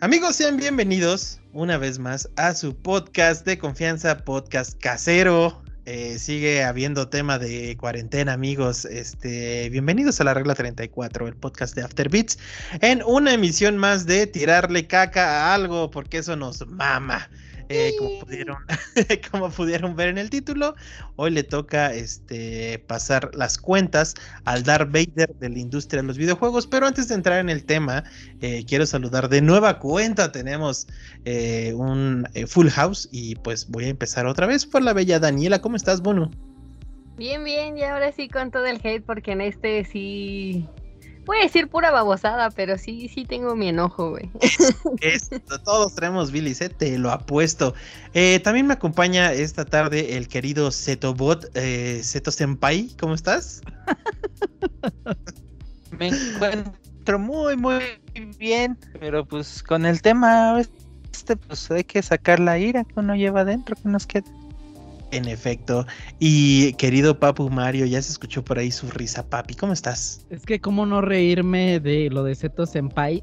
Amigos, sean bienvenidos una vez más a su podcast de confianza, podcast casero. Eh, sigue habiendo tema de cuarentena, amigos. Este, bienvenidos a la regla 34, el podcast de Afterbeats, en una emisión más de tirarle caca a algo, porque eso nos mama. Eh, como, pudieron, como pudieron ver en el título, hoy le toca este, pasar las cuentas al Darth Vader de la industria de los videojuegos. Pero antes de entrar en el tema, eh, quiero saludar de nueva cuenta. Tenemos eh, un Full House y pues voy a empezar otra vez por la bella Daniela. ¿Cómo estás, Bono? Bien, bien, y ahora sí con todo el hate, porque en este sí Voy a decir pura babosada, pero sí, sí tengo mi enojo, güey. todos tenemos bilis, ¿eh? te lo apuesto. Eh, también me acompaña esta tarde el querido Zetobot, eh, Zeto Senpai, ¿cómo estás? me encuentro muy, muy bien, pero pues con el tema este, pues hay que sacar la ira que uno lleva adentro, que nos queda. En efecto. Y querido Papu Mario, ya se escuchó por ahí su risa, papi. ¿Cómo estás? Es que cómo no reírme de lo de Seto Senpai.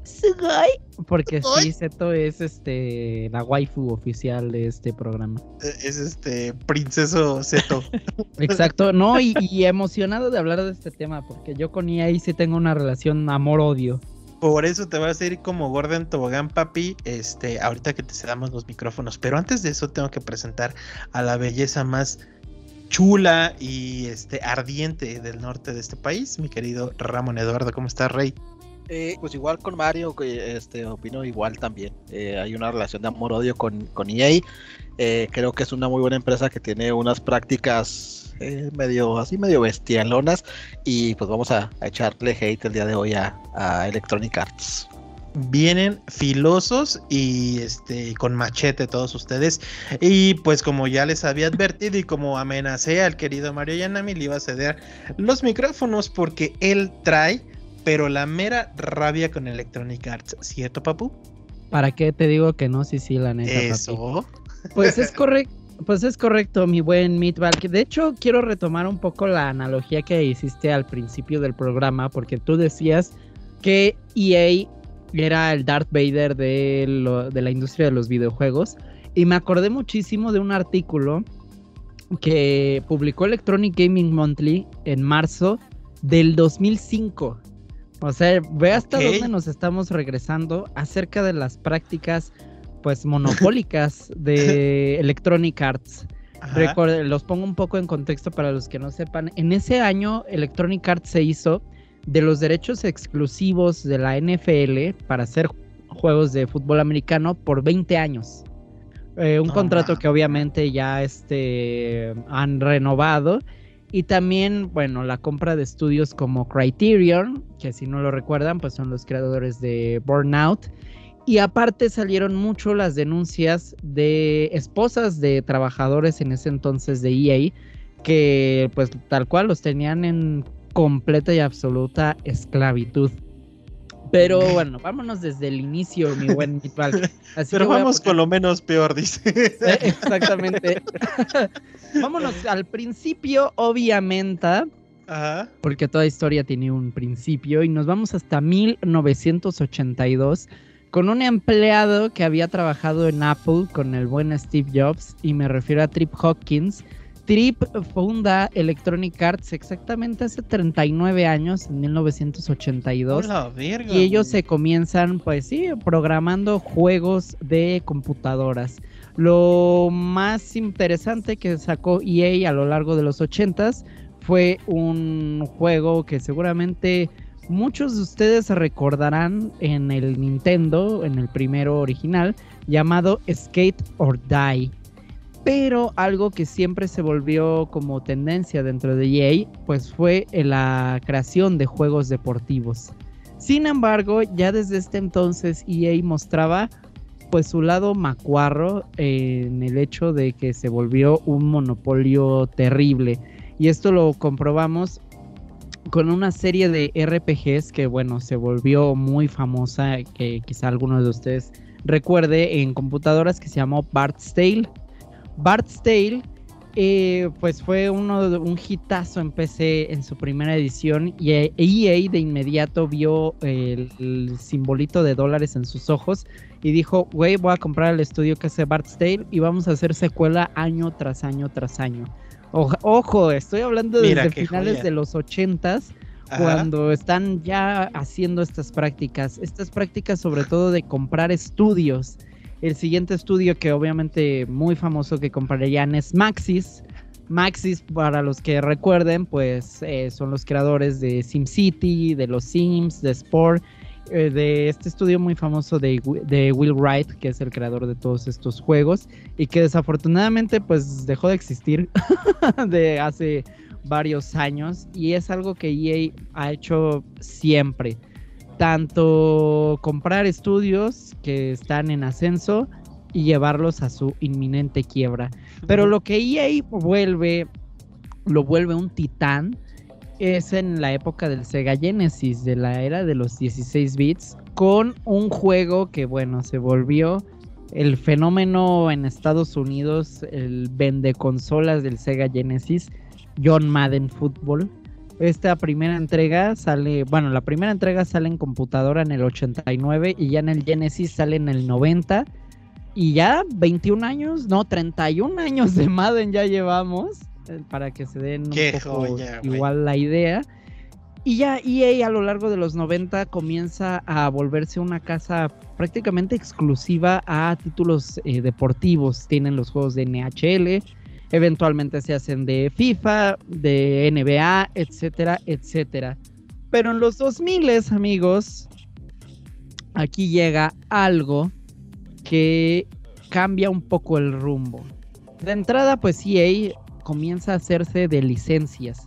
Porque sí, Seto es este la waifu oficial de este programa. E, es este princeso Seto. Exacto, no, y, y, emocionado de hablar de este tema, porque yo con ella sí tengo una relación amor-odio. Por eso te vas a ir como Gordon Tobogán, papi, este, ahorita que te cedamos los micrófonos. Pero antes de eso tengo que presentar a la belleza más chula y este ardiente del norte de este país, mi querido Ramón Eduardo. ¿Cómo estás, Rey? Eh, pues igual con Mario, este, opino igual también. Eh, hay una relación de amor-odio con, con EA. Eh, creo que es una muy buena empresa que tiene unas prácticas eh, medio así, medio bestialonas. Y pues vamos a, echarle hate el día de hoy a, Electronic Arts vienen filosos y este con machete todos ustedes. Y pues como ya les había advertido y como amenacé al querido Mario Yanami, le iba a ceder los micrófonos porque él trae, pero la mera rabia con Electronic Arts, ¿cierto, papu? ¿Para qué te digo que no? Sí, sí, la neta. Eso. Pues es correcto. Pues es correcto, mi buen Meatball. De hecho, quiero retomar un poco la analogía que hiciste al principio del programa, porque tú decías que EA era el Darth Vader de, de la industria de los videojuegos. Y me acordé muchísimo de un artículo que publicó Electronic Gaming Monthly en marzo del 2005. O sea, ve hasta dónde nos estamos regresando acerca de las prácticas pues monopólicas de Electronic Arts. los pongo un poco en contexto para los que no sepan. En ese año Electronic Arts se hizo de los derechos exclusivos de la NFL para hacer juegos de fútbol americano por 20 años. Eh, un contrato que obviamente ya este, han renovado. Y también, bueno, la compra de estudios como Criterion, que si no lo recuerdan, pues son los creadores de Burnout y aparte salieron mucho las denuncias de esposas de trabajadores en ese entonces de EA que pues tal cual los tenían en completa y absoluta esclavitud. Pero bueno, vámonos desde el inicio, mi buen Mitval. Pero vamos con lo menos peor, dice. Eh, exactamente. vámonos al principio, obviamente. Ajá. Porque toda historia tiene un principio. Y nos vamos hasta 1982 con un empleado que había trabajado en Apple con el buen Steve Jobs y me refiero a Trip Hawkins. Trip funda Electronic Arts exactamente hace 39 años, en 1982. y ellos se comienzan, pues sí, programando juegos de computadoras. Lo más interesante que sacó EA a lo largo de los 80s fue un juego que seguramente Muchos de ustedes recordarán en el Nintendo, en el primero original, llamado Skate or Die. Pero algo que siempre se volvió como tendencia dentro de EA, pues fue la creación de juegos deportivos. Sin embargo, ya desde este entonces EA mostraba pues su lado macuarro en el hecho de que se volvió un monopolio terrible. Y esto lo comprobamos con una serie de RPGs que, bueno, se volvió muy famosa, que quizá alguno de ustedes recuerde, en computadoras que se llamó Bart's Tale. Bart's Tale, eh, pues fue uno un hitazo en PC en su primera edición y EA de inmediato vio el, simbolito de dólares en sus ojos y dijo, güey, voy a comprar el estudio que hace Bart's Tale y vamos a hacer secuela año tras año tras año. Ojo, ojo estoy hablando Mira desde finales joya. de los ochentas, cuando están ya haciendo estas prácticas. Estas prácticas sobre todo de comprar estudios. El siguiente estudio que obviamente muy famoso que comprarían es Maxis. Maxis, para los que recuerden, pues eh, son los creadores de SimCity, de los Sims, de Sport, eh, de este estudio muy famoso de, de Will Wright, que es el creador de todos estos juegos, y que desafortunadamente pues dejó de existir de hace varios años, y es algo que EA ha hecho siempre. Tanto comprar estudios que están en ascenso y llevarlos a su inminente quiebra. Pero lo que EA vuelve, lo vuelve un titán, es en la época del Sega Genesis, de la era de los 16 bits, con un juego que, bueno, se volvió el fenómeno en Estados Unidos, el vende consolas del Sega Genesis, John Madden Football. Esta primera entrega sale, bueno, la primera entrega sale en computadora en el 89 y ya en el Genesis sale en el 90 y ya 21 años, no, 31 años de Madden ya llevamos, para que se den un Qué poco joya, güey. igual la idea. Y ya EA a lo largo de los 90 comienza a volverse una casa prácticamente exclusiva a títulos eh, deportivos. Tienen los juegos de NHL, eventualmente se hacen de FIFA, de NBA, etcétera, etcétera. Pero en los 2000, amigos, aquí llega algo que cambia un poco el rumbo. De entrada, pues EA comienza a hacerse de licencias.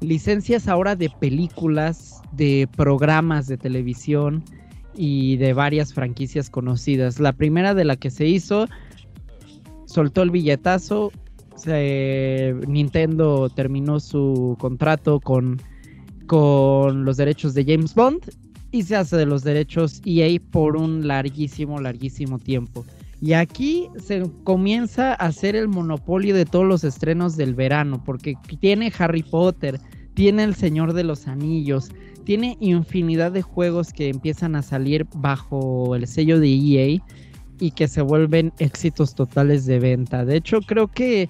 Licencias ahora de películas, de programas de televisión y de varias franquicias conocidas. La primera de la que se hizo, soltó el billetazo, Nintendo terminó su contrato con, con los derechos de James Bond y se hace de los derechos EA por un larguísimo, larguísimo tiempo. Y aquí se comienza a hacer el monopolio de todos los estrenos del verano, porque tiene Harry Potter, tiene El Señor de los Anillos, tiene infinidad de juegos que empiezan a salir bajo el sello de EA y que se vuelven éxitos totales de venta. De hecho, creo que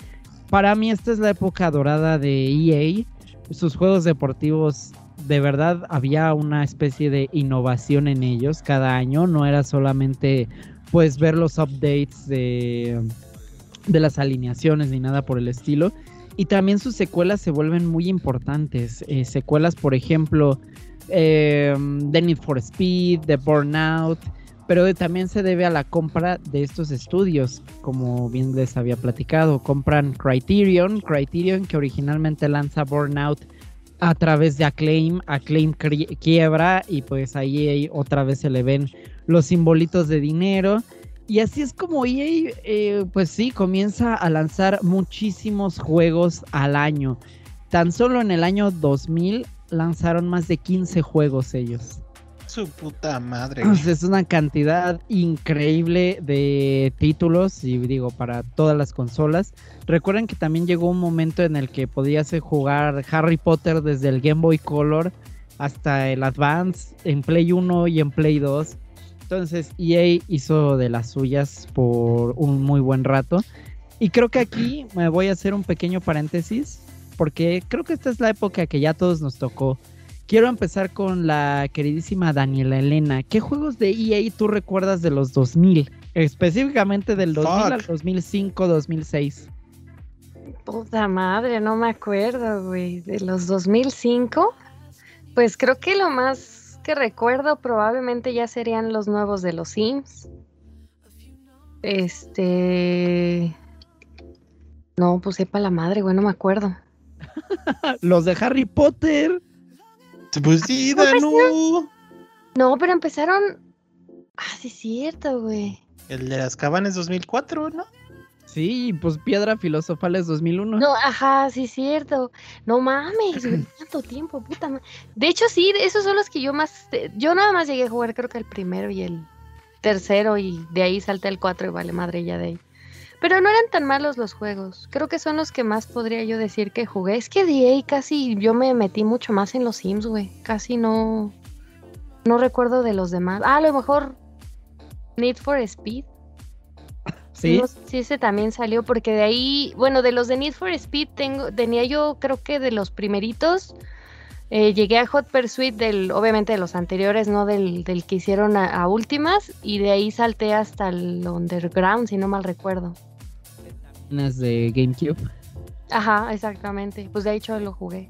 para mí esta es la época dorada de EA. Sus juegos deportivos, de verdad, había una especie de innovación en ellos cada año. No era solamente pues ver los updates de, de las alineaciones ni nada por el estilo. Y también sus secuelas se vuelven muy importantes. Eh, secuelas, por ejemplo, eh, The Need for Speed, The Burnout, pero también se debe a la compra de estos estudios, como bien les había platicado. Compran Criterion, Criterion que originalmente lanza Burnout a través de Acclaim, Acclaim quiebra y pues ahí otra vez se le ven los simbolitos de dinero. Y así es como EA, eh, pues sí, comienza a lanzar muchísimos juegos al año. Tan solo en el año 2000 lanzaron más de 15 juegos ellos. Su puta madre. Es una cantidad increíble de títulos y digo para todas las consolas. Recuerden que también llegó un momento en el que podías eh, jugar Harry Potter desde el Game Boy Color hasta el Advance en Play 1 y en Play 2. Entonces EA hizo de las suyas por un muy buen rato. Y creo que aquí me voy a hacer un pequeño paréntesis porque creo que esta es la época que ya a todos nos tocó. Quiero empezar con la queridísima Daniela Elena. ¿Qué juegos de EA tú recuerdas de los 2000? Específicamente del 2000 al Fuck. 2005, 2006. Puta madre, no me acuerdo, güey. De los 2005, pues creo que lo más que recuerdo probablemente ya serían los nuevos de los Sims. Este. No, pues sepa la madre, güey, no me acuerdo. Los de Harry Potter. Pues sí, ¿No Danu. No, pero empezaron. Ah, sí, es cierto, güey. El de las cabanas 2004, ¿no? Sí, pues Piedra Filosofal es 2001. No, ajá, sí, es cierto. No mames, tanto tiempo, puta madre. De hecho, sí, esos son los que yo más. Yo nada más llegué a jugar, creo que el primero y el tercero, y de ahí salté el 4 y vale madre ya de ahí. Pero no eran tan malos los juegos. Creo que son los que más podría yo decir que jugué. Es que de ahí casi yo me metí mucho más en los Sims, güey. Casi no. No recuerdo de los demás. Ah, a lo mejor. Need for Speed. Sí. No si ese también salió, porque de ahí, bueno, de los de Need for Speed tengo, tenía yo creo que de los primeritos. eh, llegué a Hot Pursuit del, obviamente de los anteriores, no del, del que hicieron a, a últimas, y de ahí salté hasta el Underground, si no mal recuerdo. Es de GameCube. Ajá, exactamente. Pues de hecho lo jugué.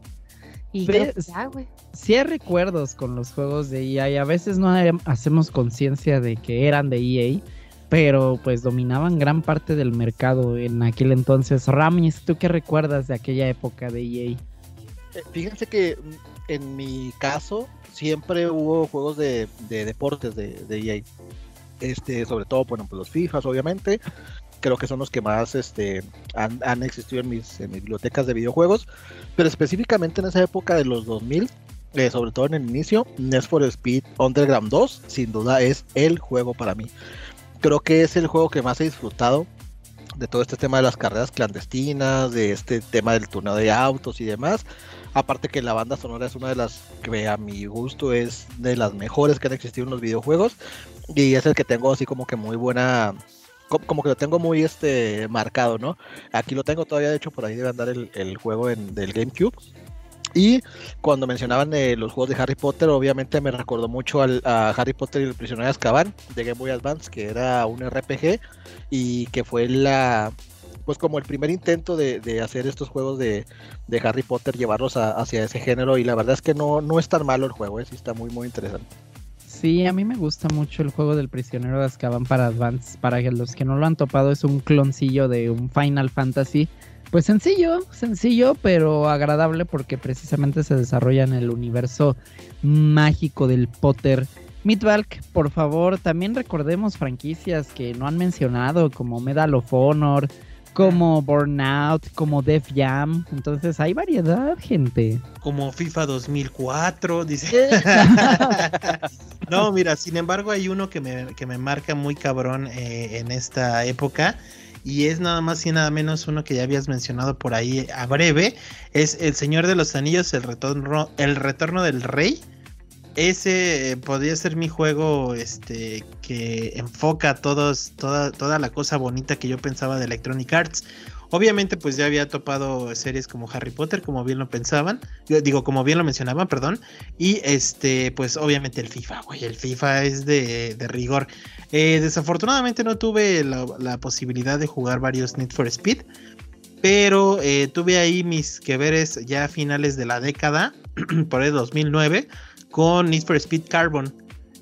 Y creo que ¿Ves? ya, güey. Sí hay recuerdos con los juegos de EA y a veces no hay- hacemos conciencia de que eran de EA, pero pues dominaban gran parte del mercado en aquel entonces. Ramis, ¿tú qué recuerdas de aquella época de EA? Eh, Fíjense que mm, en mi caso siempre hubo juegos de, de deportes de, de EA. Este, sobre todo, bueno, pues los FIFAs, obviamente. Creo que son los que más este, han, existido en mis, bibliotecas de videojuegos. Pero específicamente en esa época de los 2000, eh, sobre todo en el inicio, Need for Speed Underground 2, sin duda es el juego para mí. Creo que es el juego que más he disfrutado de todo este tema de las carreras clandestinas, de este tema del torneo de autos y demás. Aparte que la banda sonora es una de las que a mi gusto es de las mejores que han existido en los videojuegos y es el que tengo así como que muy buena co- como que lo tengo muy este marcado, ¿no? Aquí lo tengo todavía, de hecho por ahí debe andar el, el juego en, del GameCube. Y cuando mencionaban eh, los juegos de Harry Potter, obviamente me recordó mucho al, a Harry Potter y el prisionero de Azkaban de Game Boy Advance, que era un RPG y que fue la pues como el primer intento de, hacer estos juegos de, Harry Potter, llevarlos hacia ese género y la verdad es que no, no es tan malo el juego, eh, sí está muy muy interesante. Sí, a mí me gusta mucho el juego del prisionero de Azkaban para Advance. Para los que no lo han topado, es un cloncillo de un Final Fantasy. Pues sencillo, sencillo, pero agradable porque precisamente se desarrolla en el universo mágico del Potter. Midvalk, por favor, también recordemos franquicias que no han mencionado, como Medal of Honor, como Burnout, como Def Jam. Entonces hay variedad, gente. Como FIFA 2004, dice. no, mira, sin embargo hay uno que me, que me marca muy cabrón eh, en esta época. Y es nada más y nada menos uno que ya habías mencionado por ahí a breve. Es El Señor de los Anillos, el retorno, el retorno del Rey. Ese eh, podría ser mi juego este, que enfoca todos, toda, toda la cosa bonita que yo pensaba de Electronic Arts. Obviamente, pues ya había topado series como Harry Potter, como bien lo pensaban. Digo, como bien lo mencionaban, perdón. Y este, pues obviamente el FIFA, güey. El FIFA es de rigor. Eh, desafortunadamente no tuve la, posibilidad de jugar varios Need for Speed. Pero eh, tuve ahí mis que veres ya a finales de la década, por el 2009, con Need for Speed Carbon.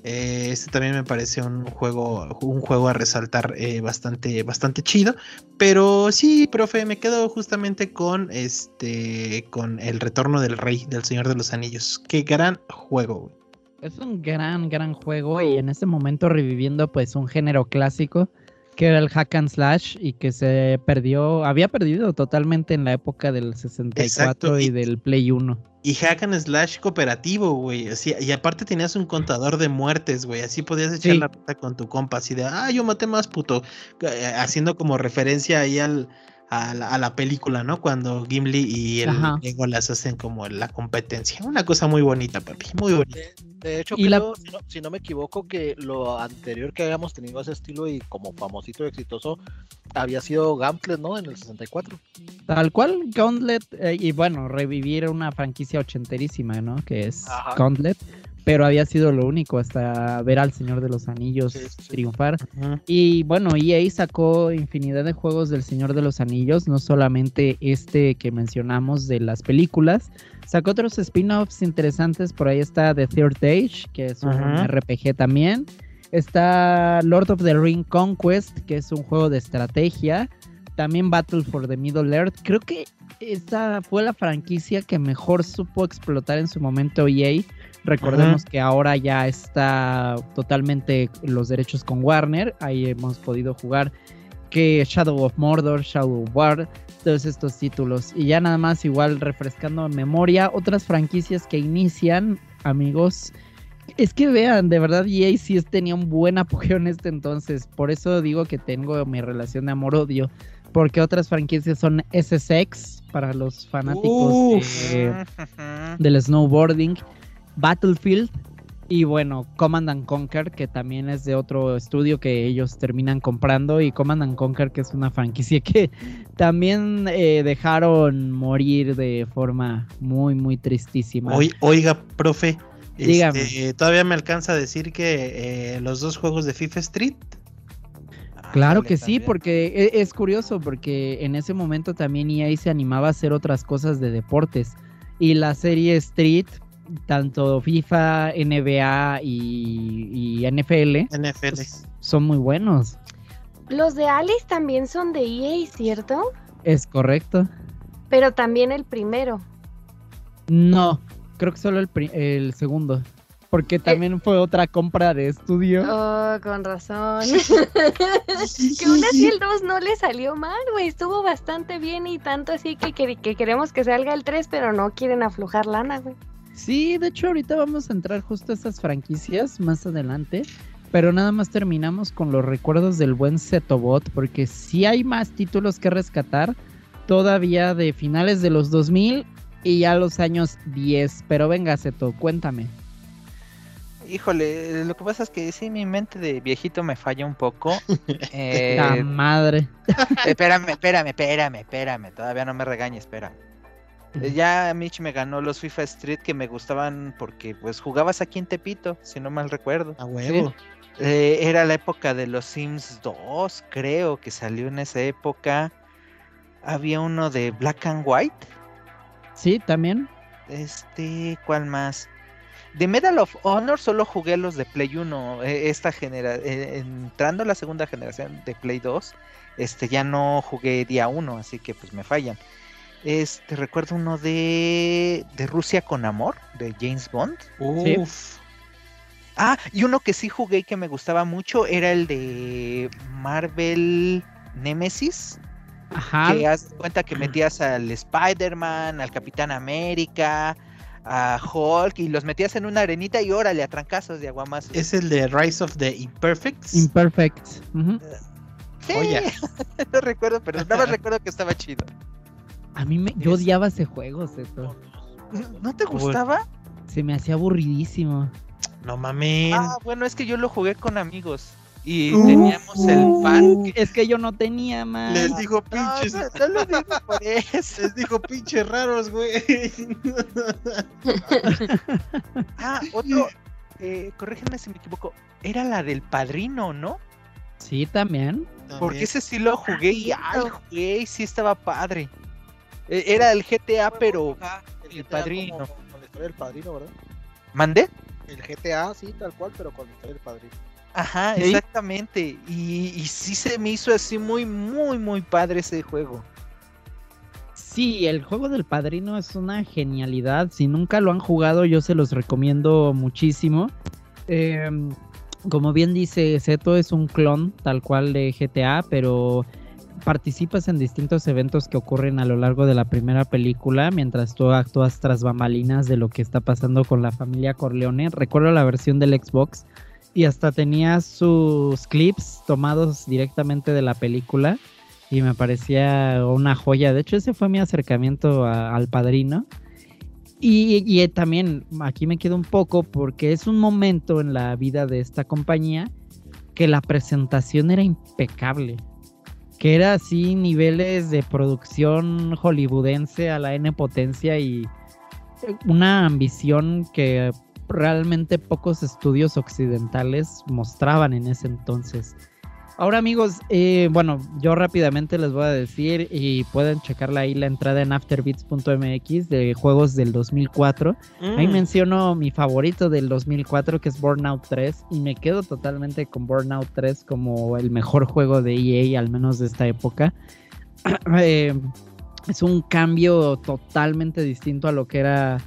Eh, este también me parece un juego, un juego a resaltar bastante, bastante chido. Pero sí, profe, me quedo justamente con este, con el retorno del rey, del Señor de los Anillos. Qué gran juego. Es un gran, gran juego y en este momento reviviendo pues un género clásico que era el hack and slash y que se perdió, había perdido totalmente en la época del 64 Exacto, y y- del Play 1. Y hack and slash cooperativo, güey. Así, y aparte tenías un contador de muertes, güey. Así podías echar Sí. la puta con tu compa. Así de, ah, yo maté más puto. Eh, Haciendo como referencia ahí al, a, la, a la película, ¿no? Cuando Gimli y el Ajá. Legolas hacen como la competencia. Una cosa muy bonita, papi. Muy bonita. De, de hecho, Y la- creo, si, no, si no me equivoco, que lo anterior que habíamos tenido ese estilo y como famosito y exitoso había sido Gauntlet, ¿no? En el 64. Tal cual, Gauntlet, eh, y bueno, revivir una franquicia ochenterísima, ¿no? Que es Ajá. Gauntlet, pero había sido lo único hasta ver al Señor de los Anillos Sí, sí, sí. triunfar. Y bueno, EA sacó infinidad de juegos del Señor de los Anillos, no solamente este que mencionamos de las películas, sacó otros spin-offs interesantes, por ahí está The Third Age, que es un Ajá. RPG también, está Lord of the Ring Conquest, que es un juego de estrategia, también Battle for the Middle Earth, creo que esta fue la franquicia que mejor supo explotar en su momento EA. Recordemos que ahora ya está totalmente los derechos con Warner. Ahí hemos podido jugar que Shadow of Mordor, Shadow of War, todos estos títulos. Y ya nada más igual refrescando en memoria otras franquicias que inician, amigos. Es que vean, de verdad EA sí es- tenía un buen apogeo en este entonces. Por eso digo que tengo mi relación de amor-odio. Porque otras franquicias son SSX para los fanáticos de- del snowboarding, Battlefield, Y bueno, Command and Conquer, que también es de otro estudio que ellos terminan comprando. Y Command and Conquer, que es una franquicia que también eh, dejaron morir de forma muy, muy tristísima. Oi- oiga, profe, Dígame. este, todavía me alcanza a decir que eh, los dos juegos de FIFA Street. Claro que sí, porque e- es curioso, porque en ese momento también EA se animaba a hacer otras cosas de deportes. Y la serie Street, tanto FIFA, NBA y, y NFL, NFL. pues, son muy buenos. Los de Alice también son de EA, ¿cierto? Es correcto. Pero también el primero. No, creo que solo el, segundo. Porque también fue otra compra de estudio. Oh, con razón. que aún así el 2 no le salió mal, güey. Estuvo bastante bien y tanto así que, que, que queremos que salga el 3, pero no quieren aflojar lana, güey. Sí, de hecho ahorita vamos a entrar justo a esas franquicias más adelante. Pero nada más terminamos con los recuerdos del buen Zetobot. Porque sí hay más títulos que rescatar. Todavía de finales de los 2000 y ya los años 10. Pero venga, Zeto, cuéntame. Híjole, lo que pasa es que sí, mi mente de viejito me falla un poco. Eh, La madre. espérame, espérame, espérame, espérame. Todavía no me regañes, espera. Eh, Ya Mitch me ganó los FIFA Street que me gustaban porque pues jugabas aquí en Tepito, si no mal recuerdo. A huevo. Eh, era la época de los Sims 2, creo que salió en esa época. Había uno de Black and White. Sí, también. Este, ¿cuál más? De Medal of Honor solo jugué los de Play 1. eh, Esta genera eh, entrando a la segunda generación de Play 2, este ya no jugué día 1, así que pues me fallan. Este, recuerdo uno de de Rusia con amor, de James Bond. Sí. Uf. Ah, y uno que sí jugué y que me gustaba mucho era el de Marvel Nemesis. Ajá. Que haz cuenta que metías al Spider-Man, al Capitán América, a Hulk y los metías en una arenita y órale, a trancazos de aguamas. Es el de Rise of the Imperfects. Imperfect. Ujú. Sí, no recuerdo, pero nada más recuerdo que estaba chido. A mí me, yo odiaba ese juego, Zeto. ¿No te gustaba? Se me hacía aburridísimo. No mames. Ah, bueno, es que yo lo jugué con amigos y Uh. teníamos el fan. que- Es que yo no tenía más. Les digo No, pinches. no, no lo digo por eso. Les digo pinches raros, güey. Ah, otro, eh, corrígeme si me equivoco, era la del padrino, ¿no? Sí, también. Porque ese sí lo jugué y ay, jugué y sí estaba padre. E- Era el GTA, pero Ajá, el GTA padrino. como- Con la historia del padrino, ¿verdad? ¿mandé? El GTA, sí, tal cual, pero con la historia del padrino. Ajá, ¿Sí? exactamente. Y, y sí se me hizo así muy, muy, muy padre ese juego. Sí, el juego del padrino es una genialidad. Si nunca lo han jugado, yo se los recomiendo muchísimo. Em, como bien dice Zeto, es un clon tal cual de GTA, pero participas en distintos eventos que ocurren a lo largo de la primera película, mientras tú actúas tras bambalinas de lo que está pasando con la familia Corleone. Recuerdo la versión del Xbox y hasta tenía sus clips tomados directamente de la película y me parecía una joya. De hecho, ese fue mi acercamiento al padrino. Y, también aquí me quedo un poco porque es un momento en la vida de esta compañía que la presentación era impecable. Que era así niveles de producción hollywoodense a la N potencia y una ambición que realmente pocos estudios occidentales mostraban en ese entonces. Ahora amigos, eh, bueno, yo rápidamente les voy a decir y pueden checarla ahí la entrada en afterbeats.mx de juegos del 2004. Ahí Mm. menciono mi favorito del 2004 que es Burnout 3 y me quedo totalmente con Burnout 3 como el mejor juego de EA al menos de esta época. Eh, es un cambio totalmente distinto a lo que era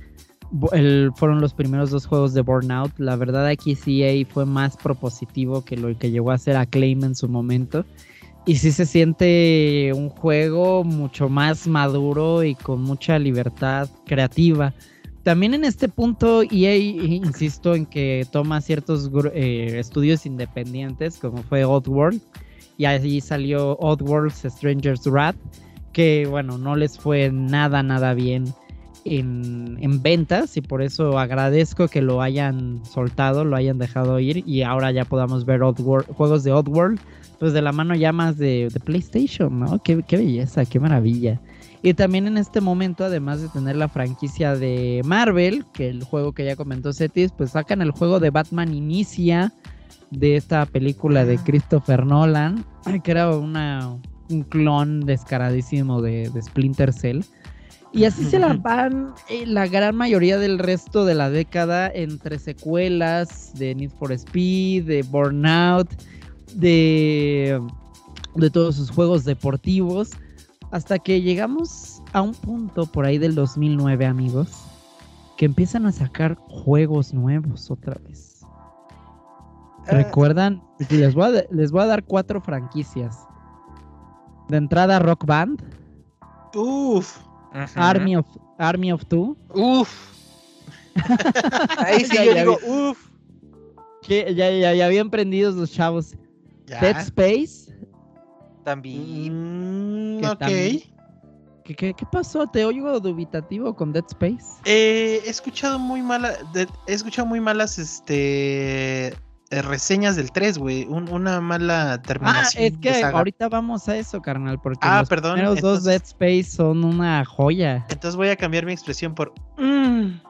fueron los primeros dos juegos de Burnout. La verdad aquí EA fue más propositivo que lo que llegó a ser Acclaim en su momento. Y sí se siente un juego mucho más maduro y con mucha libertad creativa. También en este punto EA, insisto en que toma ciertos eh, estudios independientes, como fue Oddworld, y ahí salió Oddworld's Stranger's Wrath, que bueno, no les fue nada, nada bien. En, en ventas y por eso agradezco que lo hayan soltado, lo hayan dejado ir y ahora ya podamos ver Oddworld- juegos de Oddworld, pues de la mano ya más de, de PlayStation, ¿no? Qué, qué belleza, qué maravilla. Y también en este momento, además de tener la franquicia de Marvel, que el juego que ya comentó Cetis, pues sacan el juego de Batman Inicia de esta película de Ah. Christopher Nolan, que era una, un clon descaradísimo de, de Splinter Cell. Y así se la van eh, la gran mayoría del resto de la década entre secuelas de Need for Speed, de Burnout, de, de todos sus juegos deportivos, hasta que llegamos a un punto por ahí del 2009, amigos, que empiezan a sacar juegos nuevos otra vez. Ah. ¿Recuerdan? Les voy, a, les voy a dar cuatro franquicias. De entrada, Rock Band, Uf. Army of Army of Two, Uf. Ahí sí Ya, yo ya digo, uf. que ya, ya, ya habían prendidos los chavos. Ya. Dead Space. También. Mm, ok. también- ¿Qué, qué, qué pasó? Te oigo dubitativo con Dead Space. Eh, he escuchado muy mala, de- he escuchado muy malas, este, reseñas del 3, güey. Un- una mala Ah, terminación. es de que ahorita vamos a eso, carnal, porque Ah, los perdón, primeros dos Dead Space son una joya. Entonces voy a cambiar mi expresión por. mm.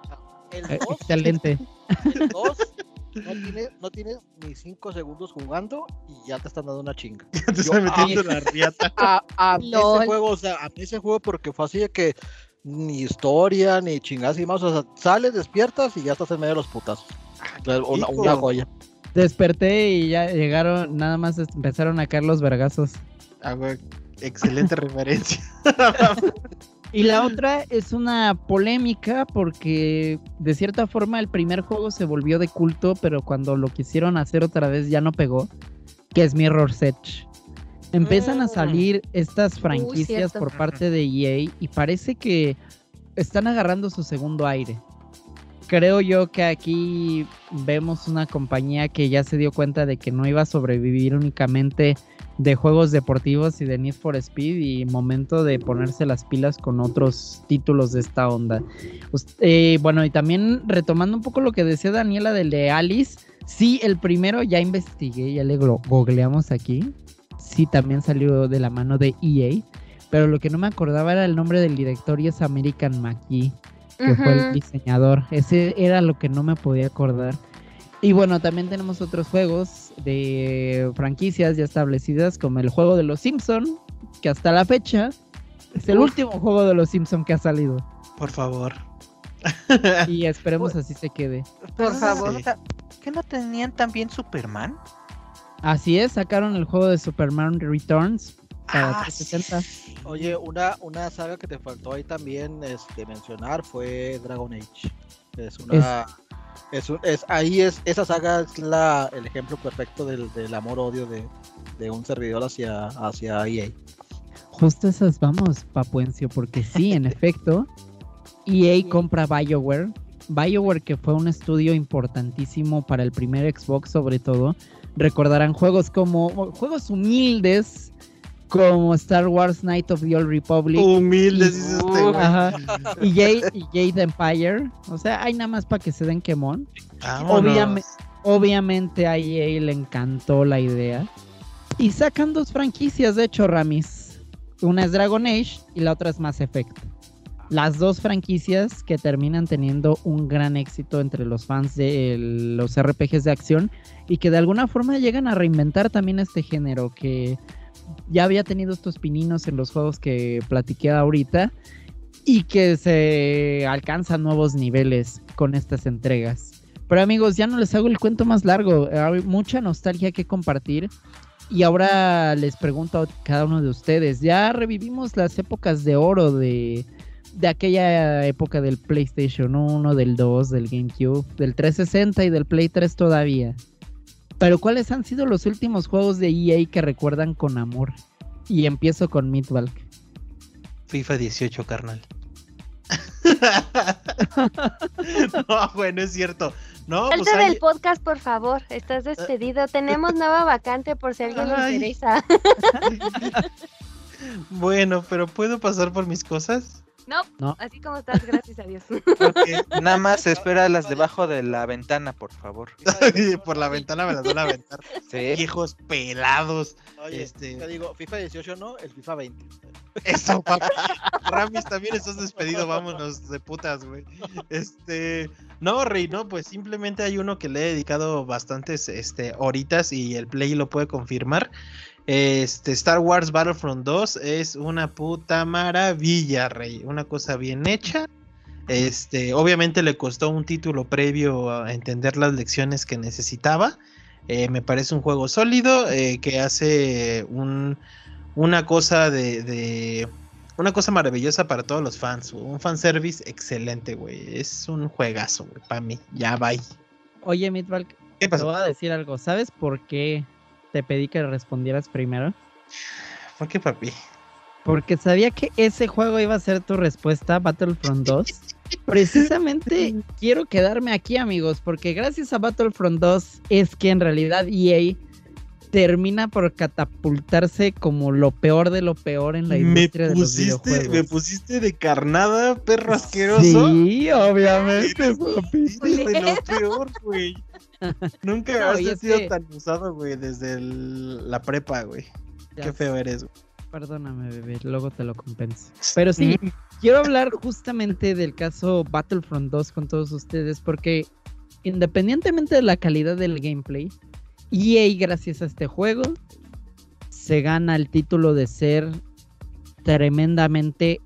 El Eh, 2 Excelente. no tiene, no tiene ni 5 segundos jugando y ya te están dando una chinga. Ya te Yo- estoy metiendo ah, la riata. A, a ese juego, o sea, a mí ese juego porque fue así de que ni historia, ni chingadas y más, o sea, sales, despiertas y ya estás en medio de los putazos. O sea, Una, una joya. Desperté y ya llegaron, nada más empezaron a caer los vergazos. Ah, güey, Excelente referencia. Y la otra es una polémica porque de cierta forma el primer juego se volvió de culto, pero cuando lo quisieron hacer otra vez ya no pegó, que es Mirror's Edge. Empiezan a Mm. salir estas franquicias por parte de EA y parece que están agarrando su segundo aire. Creo yo que aquí vemos una compañía que ya se dio cuenta de que no iba a sobrevivir únicamente de juegos deportivos y de Need for Speed y momento de ponerse las pilas con otros títulos de esta onda. Eh, bueno, y también retomando un poco lo que decía Daniela del de Alice, sí, el primero ya investigué, ya le googleamos aquí, sí, también salió de la mano de EA, pero lo que no me acordaba era el nombre del director y es American McGee que fue el diseñador. Ese era lo que no me podía acordar. Y bueno, también tenemos otros juegos de franquicias ya establecidas, como el juego de los Simpson, que hasta la fecha es el Uf. último juego de los Simpson que ha salido. Por favor. Y esperemos así se quede. Por favor, ¿qué no tenían también Superman? Así es, sacaron el juego de Superman Returns para Ah, 360. Oye, una, una saga que te faltó ahí también este, mencionar fue Dragon Age. Es una. Es, un- es- ahí es. Esa saga es la, el ejemplo perfecto del, del amor-odio de, de un servidor hacia, hacia EA. Justo esas vamos, Papuencio, porque sí, en efecto, EA compra BioWare. BioWare que fue un estudio importantísimo para el primer Xbox sobre todo. Recordarán juegos como juegos humildes como Star Wars Night of the Old Republic Humildes, dice este y Jade, y Jade Empire. O sea, hay nada más para que se den quemón. Obviamente, obviamente a EA le encantó la idea. Y sacan dos franquicias, de hecho, Ramis. Una es Dragon Age y la otra es Mass Effect. Las dos franquicias que terminan teniendo un gran éxito entre los fans de el- los RPGs de acción y que de alguna forma llegan a reinventar también este género que ya había tenido estos pininos en los juegos que platiqué ahorita y que se alcanzan nuevos niveles con estas entregas. Pero amigos, ya no les hago el cuento más largo. Hay mucha nostalgia que compartir. Y ahora les pregunto a cada uno de ustedes, ya revivimos las épocas de oro de, de aquella época del PlayStation 1, del 2, del GameCube, del 360 y del Play 3 todavía. Pero ¿cuáles han sido los últimos juegos de EA que recuerdan con amor? Y empiezo con Midvalk. FIFA 18, carnal. no, güey, no es cierto. No, pues Salte hay- del podcast, por favor. Estás despedido. Tenemos nueva vacante por si alguien le interesa. Bueno, pero ¿puedo pasar por mis cosas? No, No. así como estás, gracias a Dios. Nada más espera las debajo de la ventana, por favor. Por la ventana me las van a aventar. Sí. Viejos pelados. Oye, Este- te digo, FIFA 18 no, el FIFA 20. Eso, papi. Ramis, también estás despedido, vámonos de putas, güey. Este, no, Rey, no, pues simplemente hay uno que le he dedicado bastantes este, horitas y el Play lo puede confirmar. Este, Star Wars Battlefront 2 es una puta maravilla, Rey. Una cosa bien hecha. Este, obviamente le costó un título previo a entender las lecciones que necesitaba. Eh, me parece un juego sólido eh, que hace un, una cosa de, de- una cosa maravillosa para todos los fans. Un fanservice excelente, güey. Es un juegazo, güey, para mí. Ya bye. Oye, Midvalk, ¿Qué te pasó? voy a decir algo. ¿Sabes por qué te pedí que respondieras primero? ¿Por qué, papi? Porque sabía que ese juego iba a ser tu respuesta, Battlefront 2. Precisamente quiero quedarme aquí, amigos, porque gracias a Battlefront 2 es que en realidad EA termina por catapultarse como lo peor de lo peor en la Me industria de los pusiste, videojuegos. me pusiste de carnada, perro asqueroso. Sí, obviamente, Eres papi. de lo peor, güey. Nunca No, has sido que- tan usado, güey, desde el- la prepa, güey. Ya Qué feo eres, güey. Perdóname, bebé, luego te lo compenso. Pero sí, quiero hablar justamente del caso Battlefront 2 con todos ustedes porque independientemente de la calidad del gameplay, EA gracias a este juego se gana el título de ser tremendamente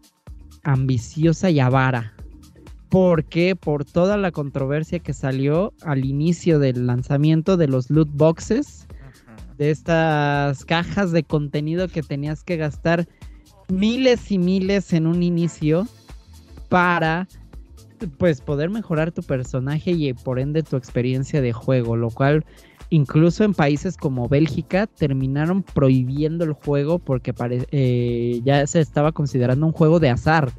ambiciosa y avara. ¿Por qué? Por toda la controversia que salió al inicio del lanzamiento de los loot boxes de estas cajas de contenido que tenías que gastar miles y miles en un inicio para pues poder mejorar tu personaje y por ende tu experiencia de juego, lo cual incluso en países como Bélgica terminaron prohibiendo el juego porque eh, ya se estaba considerando un juego de azar,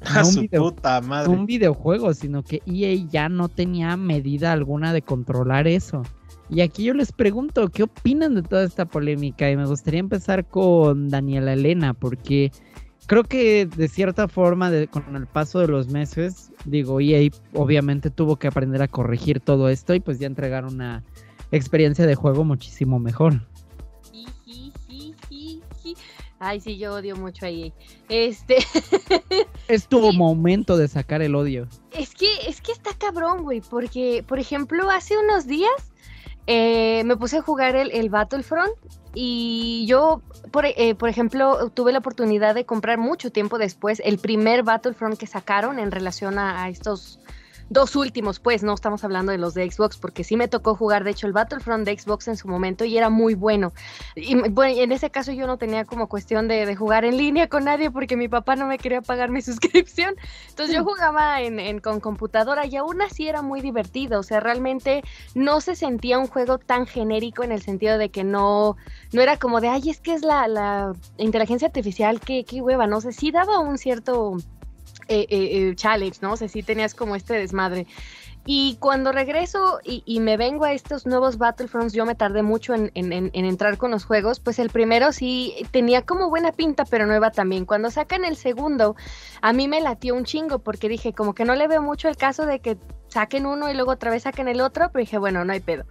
A no un su video- puta madre. un videojuego, sino que EA ya no tenía medida alguna de controlar eso. Y aquí yo les pregunto, ¿qué opinan de toda esta polémica? Y me gustaría empezar con Daniela Elena, porque creo que de cierta forma, de- con el paso de los meses, digo, EA obviamente tuvo que aprender a corregir todo esto y pues ya entregar una experiencia de juego muchísimo mejor. Ay, sí, yo odio mucho ahí. Este, Es tu Sí. momento de sacar el odio. es que, es que está cabrón, güey, porque, por ejemplo, hace unos días eh, me puse a jugar el, el Battlefront y yo, por, eh, por ejemplo, tuve la oportunidad de comprar mucho tiempo después el primer Battlefront que sacaron en relación a, a estos dos últimos, pues no estamos hablando de los de Xbox, porque sí me tocó jugar, de hecho, el Battlefront de Xbox en su momento y era muy bueno. Y bueno, en ese caso yo no tenía como cuestión de, de jugar en línea con nadie porque mi papá no me quería pagar mi suscripción. Entonces yo jugaba en, en- con computadora y aún así era muy divertido. O sea, realmente no se sentía un juego tan genérico en el sentido de que no, no era como de, ay, es que es la, la inteligencia artificial, qué, qué hueva, no sé, sí daba un cierto eh, eh, challenge, ¿no? O sea, sí tenías como este desmadre. Y cuando regreso y, me vengo a estos nuevos Battlefronts, yo me tardé mucho en- en entrar con los juegos, pues el primero sí tenía como buena pinta, pero nueva también. Cuando sacan el segundo, a mí me latió un chingo porque dije, como que no le veo mucho el caso de que saquen uno y luego otra vez saquen el otro, pero dije, bueno, no hay pedo.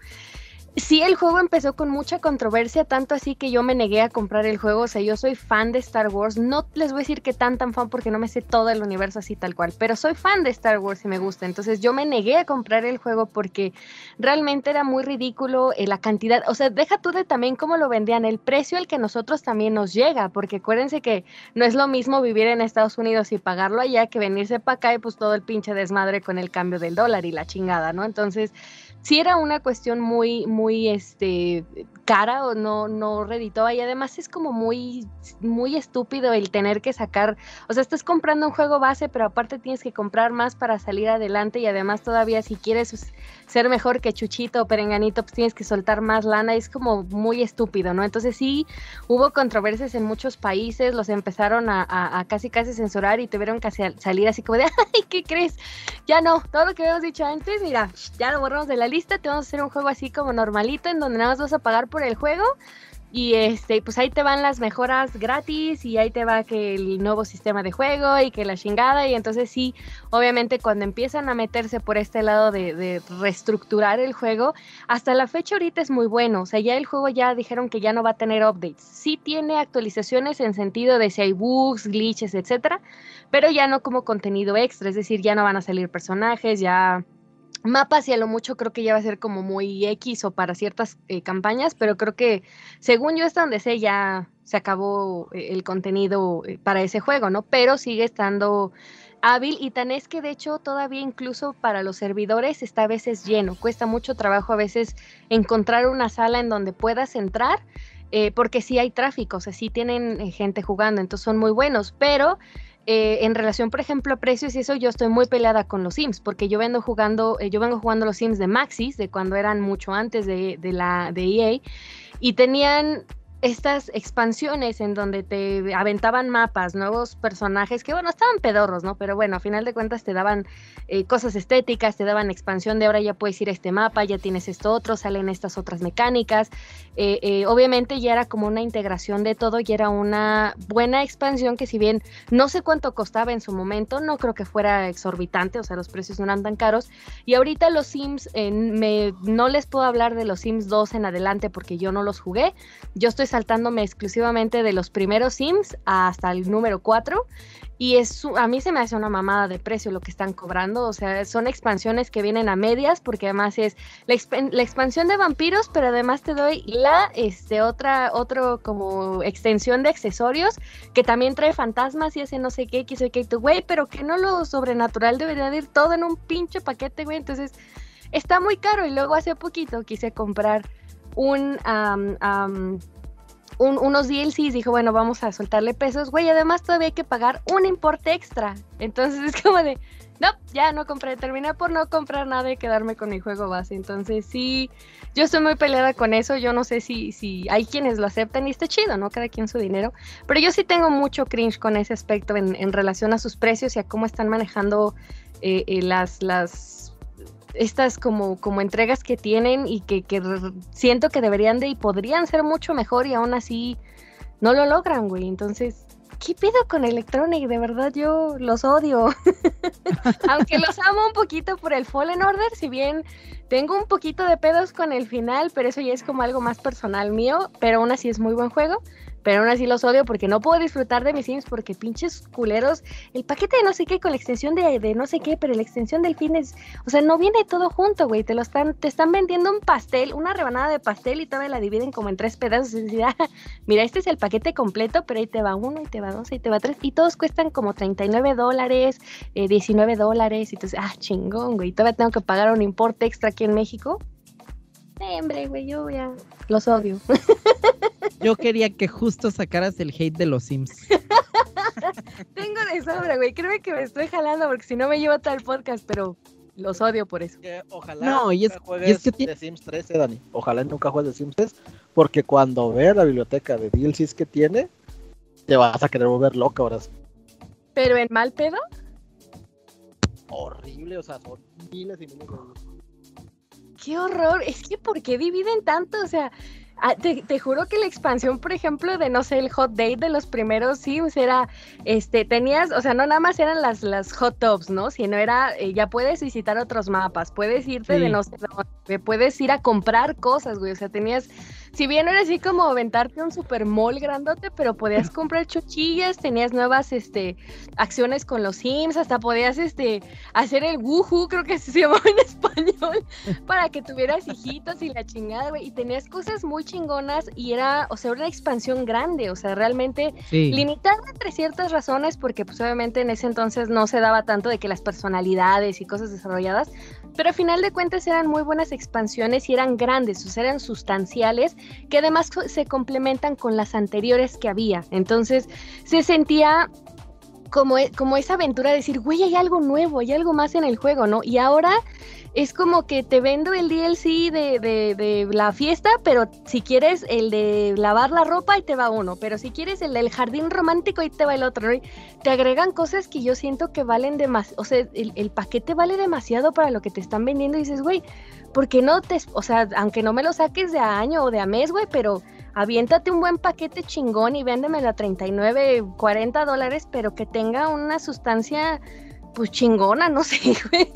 Sí, el juego empezó con mucha controversia, tanto así que yo me negué a comprar el juego. O sea, yo soy fan de Star Wars. No les voy a decir que tan tan fan porque no me sé todo el universo así tal cual, pero soy fan de Star Wars y me gusta. Entonces yo me negué a comprar el juego porque realmente era muy ridículo eh, la cantidad. O sea, deja tú de también cómo lo vendían, el precio al que nosotros también nos llega, porque acuérdense que no es lo mismo vivir en Estados Unidos y pagarlo allá que venirse para acá y pues todo el pinche desmadre con el cambio del dólar y la chingada, ¿no? Entonces sí era una cuestión muy, muy, este, cara o no, no reditaba y además es como muy, muy estúpido el tener que sacar, o sea, estás comprando un juego base, pero aparte tienes que comprar más para salir adelante y además todavía si quieres ser mejor que Chuchito o Perenganito, pues tienes que soltar más lana, es como muy estúpido, ¿no? Entonces sí, hubo controversias en muchos países, los empezaron a, casi casi censurar y tuvieron que salir así como de, ay, ¿qué crees? Ya no, todo lo que habíamos dicho antes, mira, ya lo borramos de la lista, te vamos a hacer un juego así como normalito, en donde nada más vas a pagar por el juego, y este, pues ahí te van las mejoras gratis y ahí te va que el nuevo sistema de juego y que la chingada. Y entonces sí, obviamente cuando empiezan a meterse por este lado de, de, reestructurar el juego, hasta la fecha ahorita es muy bueno. O sea, ya el juego ya dijeron que ya no va a tener updates. Sí tiene actualizaciones en sentido de si hay bugs, glitches, etcétera, pero ya no como contenido extra. Es decir, ya no van a salir personajes, ya mapas y a lo mucho creo que ya va a ser como muy X o para ciertas eh, campañas, pero creo que según yo hasta donde sé ya se acabó eh, el contenido eh, para ese juego, ¿no? Pero sigue estando hábil y tan es que de hecho todavía incluso para los servidores está a veces lleno, cuesta mucho trabajo a veces encontrar una sala en donde puedas entrar. porque sí hay tráfico, o sea, sí tienen gente jugando, entonces son muy buenos, pero eh, en relación, por ejemplo, a precios y eso, yo estoy muy peleada con los Sims, porque yo vengo jugando, eh, yo vengo jugando los Sims de Maxis, de cuando eran mucho antes de, de la de EA, y tenían estas expansiones en donde te aventaban mapas, nuevos personajes que, bueno, estaban pedorros, ¿no? Pero bueno, a final de cuentas te daban eh, cosas estéticas, te daban expansión de ahora ya puedes ir a este mapa, ya tienes esto otro, salen estas otras mecánicas. Eh, eh, obviamente ya era como una integración de todo y era una buena expansión que si bien no sé cuánto costaba en su momento, no creo que fuera exorbitante, o sea, los precios no eran tan caros. Y ahorita los Sims, me, no les puedo hablar de los Sims 2 en adelante porque yo no los jugué. Yo estoy saltándome exclusivamente de los primeros Sims hasta el número 4 y es a mí se me hace una mamada de precio lo que están cobrando, o sea, son expansiones que vienen a medias porque además es la, expansión de vampiros, pero además te doy la este otra otro como extensión de accesorios que también trae fantasmas y ese no sé qué, que tu güey, pero que no lo sobrenatural debería de ir todo en un pinche paquete, güey, entonces está muy caro. Y luego hace poquito quise comprar un unos DLCs, dijo, bueno, vamos a soltarle pesos, güey, además todavía hay que pagar un importe extra. Entonces es como de, no, ya no compré, terminé por no comprar nada y quedarme con mi juego base. Entonces sí, yo estoy muy peleada con eso, yo no sé si, si hay quienes lo aceptan y está chido, ¿no? Cada quien su dinero, pero yo sí tengo mucho cringe con ese aspecto en, en relación a sus precios y a cómo están manejando eh, eh, las, las estas como, como entregas que tienen y que, que, siento que deberían de y podrían ser mucho mejor y aún así no lo logran, güey. Entonces, ¿qué pido con Electronic? De verdad yo los odio. Aunque los amo un poquito por el Fallen Order, si bien tengo un poquito de pedos con el final, pero eso ya es como algo más personal mío, pero aún así es muy buen juego pero aún así los odio porque no puedo disfrutar de mis Sims porque pinches culeros, el paquete de no sé qué con la extensión de, de no sé qué, pero la extensión del fin es, o sea, no viene todo junto, güey, te lo están, te están vendiendo un pastel, una rebanada de pastel y todavía la dividen como en tres pedazos, decir, ah, mira, este es el paquete completo, pero ahí te va uno, y te va dos, y te va tres, y todos cuestan como 39 dólares, 19 eh, dólares, y entonces, ah, chingón, güey, todavía tengo que pagar un importe extra aquí en México. hombre, güey, yo ya los odio. Yo quería que justo sacaras el hate de los Sims. Tengo de sobra, güey. Créeme que me estoy jalando porque si no me llevo el podcast, pero los odio por eso. ojalá no, y es, juegues que de Sims 13, Dani. Ojalá nunca juegues de Sims 3, porque cuando veas la biblioteca de DLCs que tiene, te vas a querer volver loca ahora. ¿Pero en mal pedo? Horrible, o sea, son miles y miles de qué horror. Es que, ¿por qué dividen tanto? O sea, Ah, te, juro que la expansión, por ejemplo, de no sé, el hot date de los primeros Sims era, este, tenías, o sea, no nada más eran las, las hot tubs, ¿no? Sino era, eh, ya puedes visitar otros mapas, puedes irte de no sé dónde, puedes ir a comprar cosas, güey, o sea, tenías si bien era así como aventarte un super mall grandote, pero podías comprar chuchillas, tenías nuevas este, acciones con los Sims, hasta podías este, hacer el woohoo, creo que se llamaba en español, para que tuvieras hijitos y la chingada, güey. Y tenías cosas muy chingonas y era, o sea, una expansión grande, o sea, realmente limitada entre ciertas razones, porque pues obviamente en ese entonces no se daba tanto de que las personalidades y cosas desarrolladas, pero a final de cuentas eran muy buenas expansiones y eran grandes, o sea, eran sustanciales, que además se complementan con las anteriores que había. Entonces se sentía como, e, como esa aventura de decir, güey, hay algo nuevo, hay algo más en el juego, ¿no? Y ahora es como que te vendo el DLC de, de, la fiesta, pero si quieres el de lavar la ropa, ahí te va uno, pero si quieres el del jardín romántico, ahí te va el otro. Te agregan cosas que yo siento que valen demasiado, o sea, el, el, paquete vale demasiado para lo que te están vendiendo y dices, güey, ¿por qué no te, o sea, aunque no me lo saques de a año o de a mes, güey, pero aviéntate un buen paquete chingón y véndemelo a 39, 40 dólares, pero que tenga una sustancia pues chingona, no sé, güey.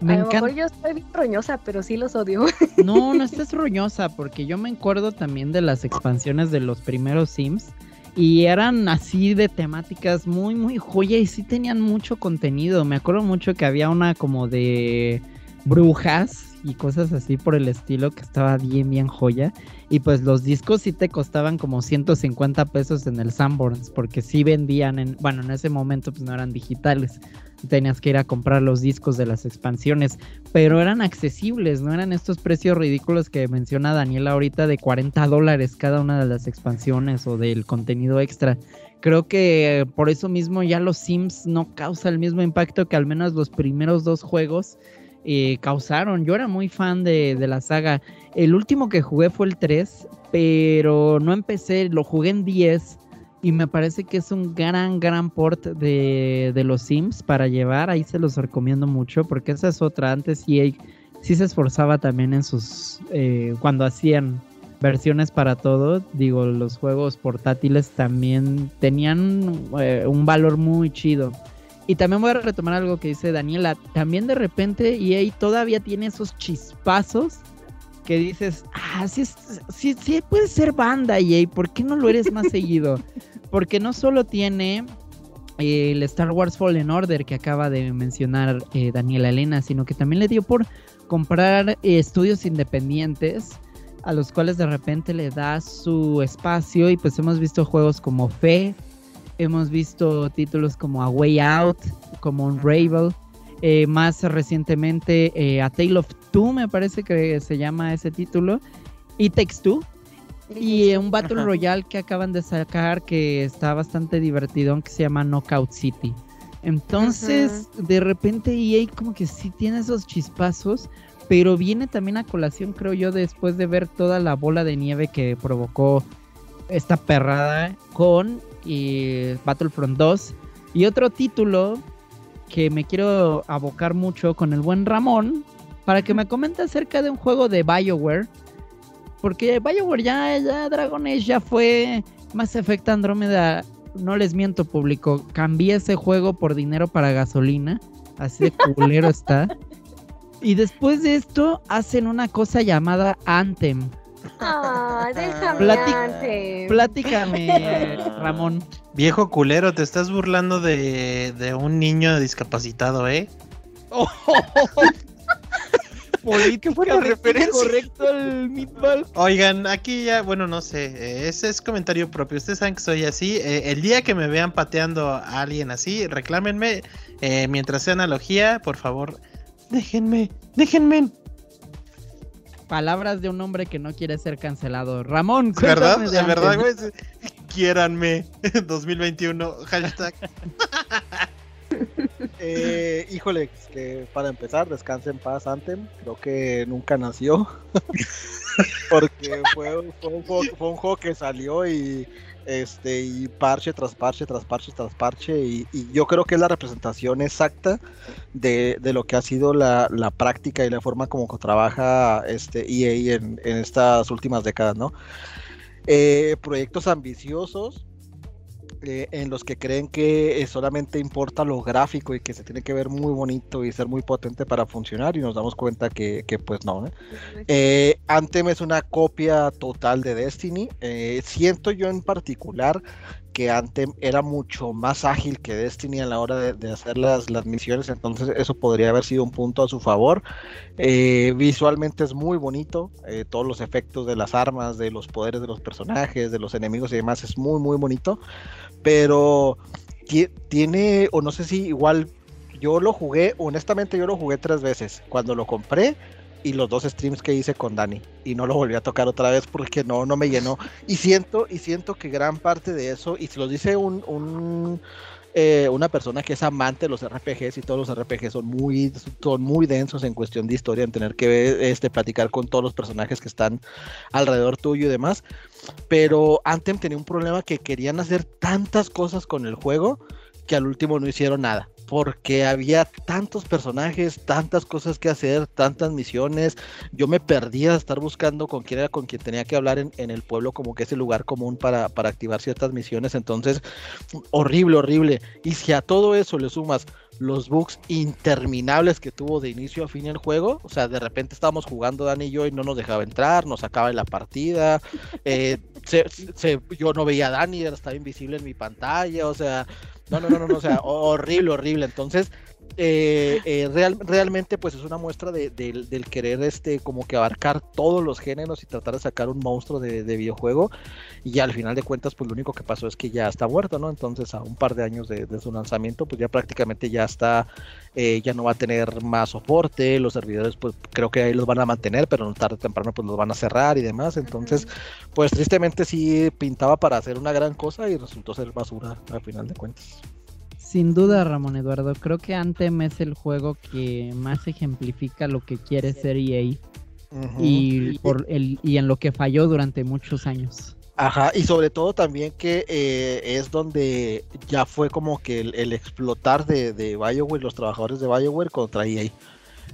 Me a lo mejor yo estoy bien roñosa, pero sí los odio. No, no estés roñosa, porque yo me acuerdo también de las expansiones de los primeros Sims. Y eran así de temáticas muy, muy joya y sí tenían mucho contenido. Me acuerdo mucho que había una como de brujas y cosas así por el estilo que estaba bien, bien joya. Y pues los discos sí te costaban como 150 pesos en el Sanborns, porque sí vendían en, bueno, en ese momento pues no eran digitales. Tenías que ir a comprar los discos de las expansiones, pero eran accesibles, no eran estos precios ridículos que menciona Daniela ahorita de 40 dólares cada una de las expansiones o del contenido extra. Creo que por eso mismo ya los Sims no causa el mismo impacto que al menos los primeros dos juegos eh, causaron. Yo era muy fan de, la saga. El último que jugué fue el 3, pero no empecé, lo jugué en 10 y me parece que es un gran, gran port de, de los Sims para llevar. Ahí se los recomiendo mucho porque esa es otra. Antes EA sí se esforzaba también en sus... eh, cuando hacían versiones para todo, digo, los juegos portátiles también tenían eh, un valor muy chido. Y también voy a retomar algo que dice Daniela. También de repente EA todavía tiene esos chispazos que dices, ah, sí, sí, sí puede ser banda EA, ¿por qué no lo eres más seguido? Porque no solo tiene el Star Wars Fallen Order que acaba de mencionar eh, Daniela Elena, sino que también le dio por comprar eh, estudios independientes a los cuales de repente le da su espacio y pues hemos visto juegos como Fe, hemos visto títulos como A Way Out, como Unravel, eh, más recientemente eh, A Tale of Two me parece que se llama ese título, y Takes Two, y eh, un Battle Ajá. Royale que acaban de sacar que está bastante divertido, que se llama Knockout City. Entonces, de repente EA como que sí tiene esos chispazos, pero viene también a colación, creo yo, después de ver toda la bola de nieve que provocó esta perrada con eh, Battlefront 2 y otro título que me quiero abocar mucho con el buen Ramón para que me comente acerca de un juego de BioWare. Porque BioWare ya, ya Dragon Age ya fue Mass Effect Andrómeda. No les miento, público. Cambié ese juego por dinero para gasolina. Así de culero está. Y después de esto hacen una cosa llamada Anthem. Ay, déjame Plati- antes. Platícame, Ramón. Viejo culero, te estás burlando de, de un niño discapacitado, ¿eh? Políticamente referencia. correcto el meatball. Oigan, aquí ya, bueno, no sé, eh, ese es comentario propio. Ustedes saben que soy así. eh, el día que me vean pateando a alguien así, reclámenme. eh, mientras sea analogía, por favor, déjenme, déjenme. Palabras de un hombre que no quiere ser cancelado. Ramón, ¿Es verdad? de ¿Es verdad, güey? Quiéranme. 2021, hashtag. Eh, híjole, que para empezar, descanse en paz, Anthem. Creo que nunca nació. Porque fue, fue un juego, fue un juego que salió y este y parche tras parche tras parche tras parche y, yo creo que es la representación exacta de, de lo que ha sido la, la práctica y la forma como trabaja este EA en, en estas últimas décadas, ¿no? Eh, proyectos ambiciosos eh, en los que creen que eh, solamente importa lo gráfico y que se tiene que ver muy bonito y ser muy potente para funcionar y nos damos cuenta que, que pues no. ¿no? Eh, Anthem es una copia total de Destiny. Eh, siento yo en particular que Anthem era mucho más ágil que Destiny a la hora de, hacer las, las misiones, entonces eso podría haber sido un punto a su favor. Eh, visualmente es muy bonito, eh, todos los efectos de las armas, de los poderes de los personajes, de los enemigos y demás es muy muy bonito, pero ti- tiene, o no sé si igual yo lo jugué, honestamente yo lo jugué tres veces, cuando lo compré y los dos streams que hice con Dani y no lo volví a tocar otra vez porque no, no me llenó. Y siento y siento que gran parte de eso y se lo dice un, eh, una persona que es amante de los RPGs y todos los RPGs son muy son muy densos en cuestión de historia en tener que este platicar con todos los personajes que están alrededor tuyo y demás. Pero Anthem tenía un problema que querían hacer tantas cosas con el juego que al último no hicieron nada porque había tantos personajes, tantas cosas que hacer, tantas misiones. Yo me perdía de estar buscando con quién era con quien tenía que hablar en, el pueblo, como que ese lugar común para, activar ciertas misiones. Entonces, horrible, horrible. Y si a todo eso le sumas los bugs interminables que tuvo de inicio a fin el juego. O sea, de repente estábamos jugando Dani y yo y no nos dejaba entrar, nos acaba la partida. Eh, yo no veía a Dani, estaba invisible en mi pantalla. O sea, no, no, no, no, o sea, horrible, horrible. Entonces, eh, eh, real, realmente pues es una muestra de, del querer este como que abarcar todos los géneros y tratar de sacar un monstruo de, videojuego y al final de cuentas pues lo único que pasó es que ya está muerto, ¿no? Entonces a un par de años de, su lanzamiento pues ya prácticamente ya está, eh, ya no va a tener más soporte, los servidores pues creo que ahí los van a mantener pero no tarde o temprano pues los van a cerrar y demás, entonces pues tristemente sí pintaba para hacer una gran cosa y resultó ser basura al final de cuentas. Sin duda, Ramón Eduardo. Creo que Anthem es el juego que más ejemplifica lo que quiere ser EA y, por el, y en lo que falló durante muchos años. Ajá, y sobre todo también que eh, es donde ya fue como que el, explotar de, de BioWare, los trabajadores de BioWare contra EA.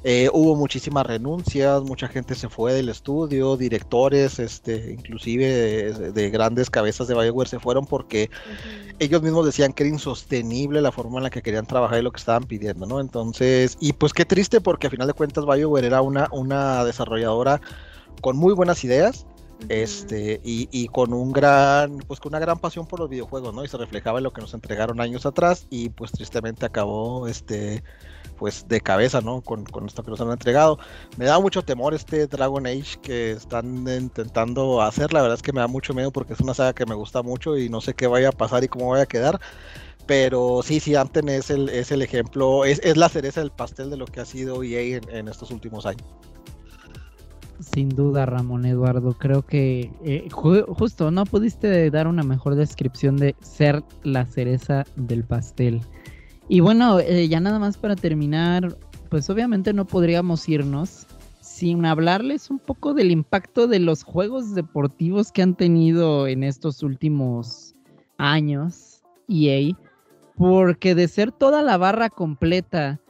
Eh, hubo muchísimas renuncias, mucha gente se fue del estudio, directores, este, inclusive de, grandes cabezas de BioWare se fueron porque ellos mismos decían que era insostenible la forma en la que querían trabajar y lo que estaban pidiendo, ¿no? Entonces, y pues qué triste porque a final de cuentas BioWare era una, una desarrolladora con muy buenas ideas, este y, y, con un gran pues con una gran pasión por los videojuegos no y se reflejaba en lo que nos entregaron años atrás y pues tristemente acabó este pues de cabeza, ¿no? Con, esto que nos han entregado. Me da mucho temor este Dragon Age que están intentando hacer. La verdad es que me da mucho miedo porque es una saga que me gusta mucho y no sé qué vaya a pasar y cómo vaya a quedar. Pero sí, sí, Anten es el, es el ejemplo, es, la cereza del pastel de lo que ha sido EA en, estos últimos años. Sin duda, Ramón Eduardo. Creo que eh, justo no pudiste dar una mejor descripción de ser la cereza del pastel. Y bueno, eh, ya nada más para terminar, pues obviamente no podríamos irnos sin hablarles un poco del impacto de los juegos deportivos que han tenido en estos últimos años EA, porque de ser toda la barra completa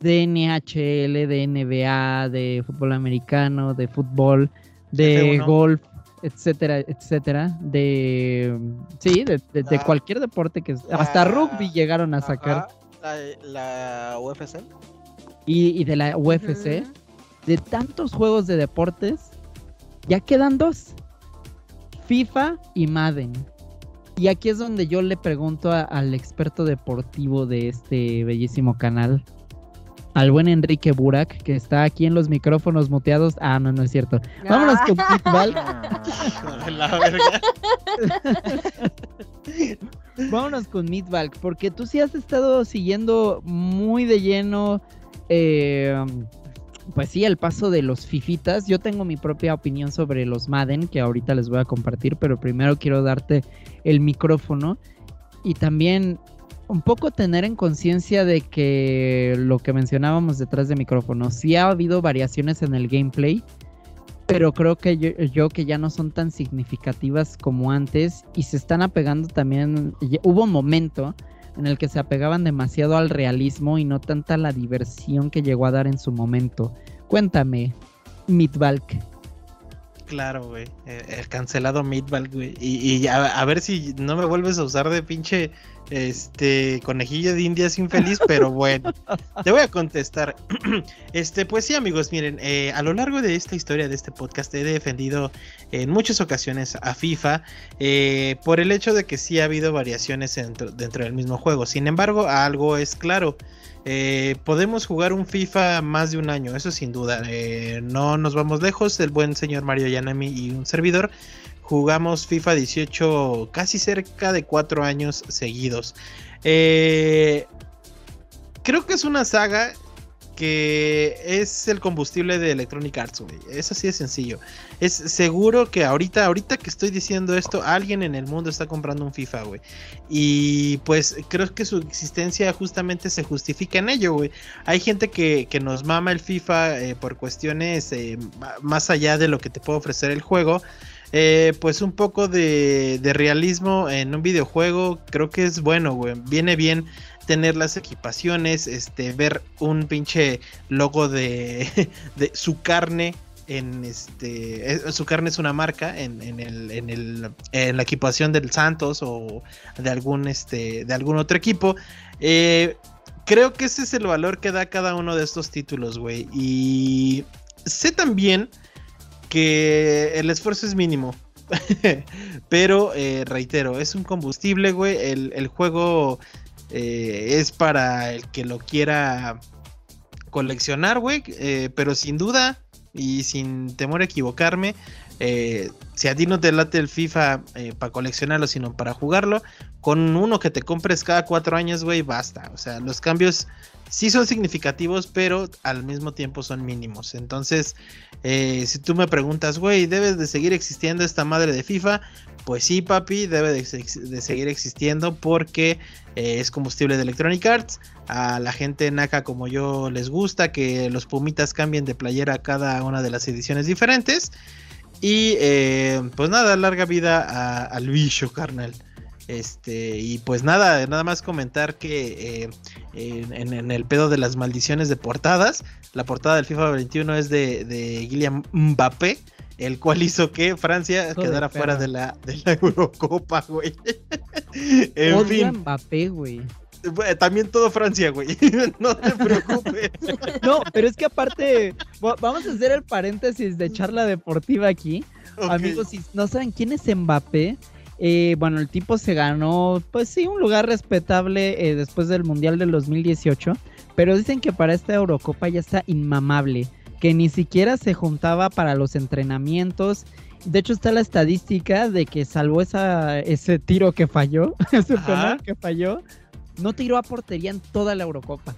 de NHL, de NBA, de fútbol americano, de fútbol, de golf, etcétera, etcétera, de sí, de, ah. cualquier deporte que hasta rugby llegaron a sacar la, UFC. Y, de la UFC, de tantos juegos de deportes, ya quedan dos. FIFA y Madden. Y aquí es donde yo le pregunto al experto deportivo de este bellísimo canal, al buen Enrique Burak, que está aquí en los micrófonos muteados. Ah, no, no es cierto. Vámonos con Pitball. La verga. Vámonos con Meatball, porque tú sí has estado siguiendo muy de lleno, eh, pues sí, el paso de los fifitas. Yo tengo mi propia opinión sobre los Madden, que ahorita les voy a compartir, pero primero quiero darte el micrófono y también un poco tener en conciencia de que lo que mencionábamos detrás de micrófono, sí ha habido variaciones en el gameplay pero creo que yo, que ya no son tan significativas como antes y se están apegando también, hubo un momento en el que se apegaban demasiado al realismo y no tanta la diversión que llegó a dar en su momento. Cuéntame, Midvalk. Claro, güey. El, cancelado Midvalk, güey. Y, a, ver si no me vuelves a usar de pinche este conejillo de indias infeliz, pero bueno, te voy a contestar. este, pues sí, amigos, miren, eh, a lo largo de esta historia de este podcast he defendido en muchas ocasiones a FIFA eh, por el hecho de que sí ha habido variaciones dentro, del mismo juego. Sin embargo, algo es claro. Eh, podemos jugar un FIFA más de un año, eso sin duda. no nos vamos lejos. El buen señor Mario Yanami y un servidor jugamos FIFA 18 casi cerca de cuatro años seguidos. Eh, creo que es una saga que es el combustible de Electronic Arts, güey. Es así de sencillo. Es seguro que ahorita, ahorita que estoy diciendo esto, alguien en el mundo está comprando un FIFA, güey. Y pues creo que su existencia justamente se justifica en ello, güey. Hay gente que, nos mama el FIFA eh, por cuestiones eh, más allá de lo que te puede ofrecer el juego. eh, pues un poco de, de, realismo en un videojuego, creo que es bueno, güey. Viene bien tener las equipaciones, este, ver un pinche logo de, de su carne en este su carne es una marca en, en, el, en, el, en la equipación del Santos o de algún este de algún otro equipo. Eh, creo que ese es el valor que da cada uno de estos títulos güey. Y sé también que el esfuerzo es mínimo pero eh, reitero es un combustible güey. El, el juego eh, es para el que lo quiera coleccionar güey eh, pero sin duda y sin temor a equivocarme, eh, si a ti no te late el FIFA eh, para coleccionarlo, sino para jugarlo, con uno que te compres cada cuatro años, güey, basta. O sea, los cambios sí son significativos, pero al mismo tiempo son mínimos. Entonces, eh, si tú me preguntas, güey, ¿debes de seguir existiendo esta madre de FIFA? Pues sí, papi, debe de, seguir existiendo porque eh, es combustible de Electronic Arts. A la gente naca como yo les gusta que los Pumitas cambien de playera cada una de las ediciones diferentes. Y eh, pues nada, larga vida al bicho, carnal. Este, y pues nada, nada más comentar que eh, en, en, el pedo de las maldiciones de portadas, la portada del FIFA 21 es de, de Guillaume Mbappé, el cual hizo que Francia quedara de fuera de la, de la Eurocopa, güey. en Odia fin. Mbappé, güey. También todo Francia, güey. No te preocupes. No, pero es que aparte, vamos a hacer el paréntesis de charla deportiva aquí. Okay. Amigos, si no saben quién es Mbappé, eh, bueno, el tipo se ganó, pues sí, un lugar respetable eh, después del Mundial del 2018, pero dicen que para esta Eurocopa ya está inmamable, que ni siquiera se juntaba para los entrenamientos. De hecho está la estadística de que salvó esa, ese tiro que falló, ese penal que falló, no tiró a portería en toda la Eurocopa.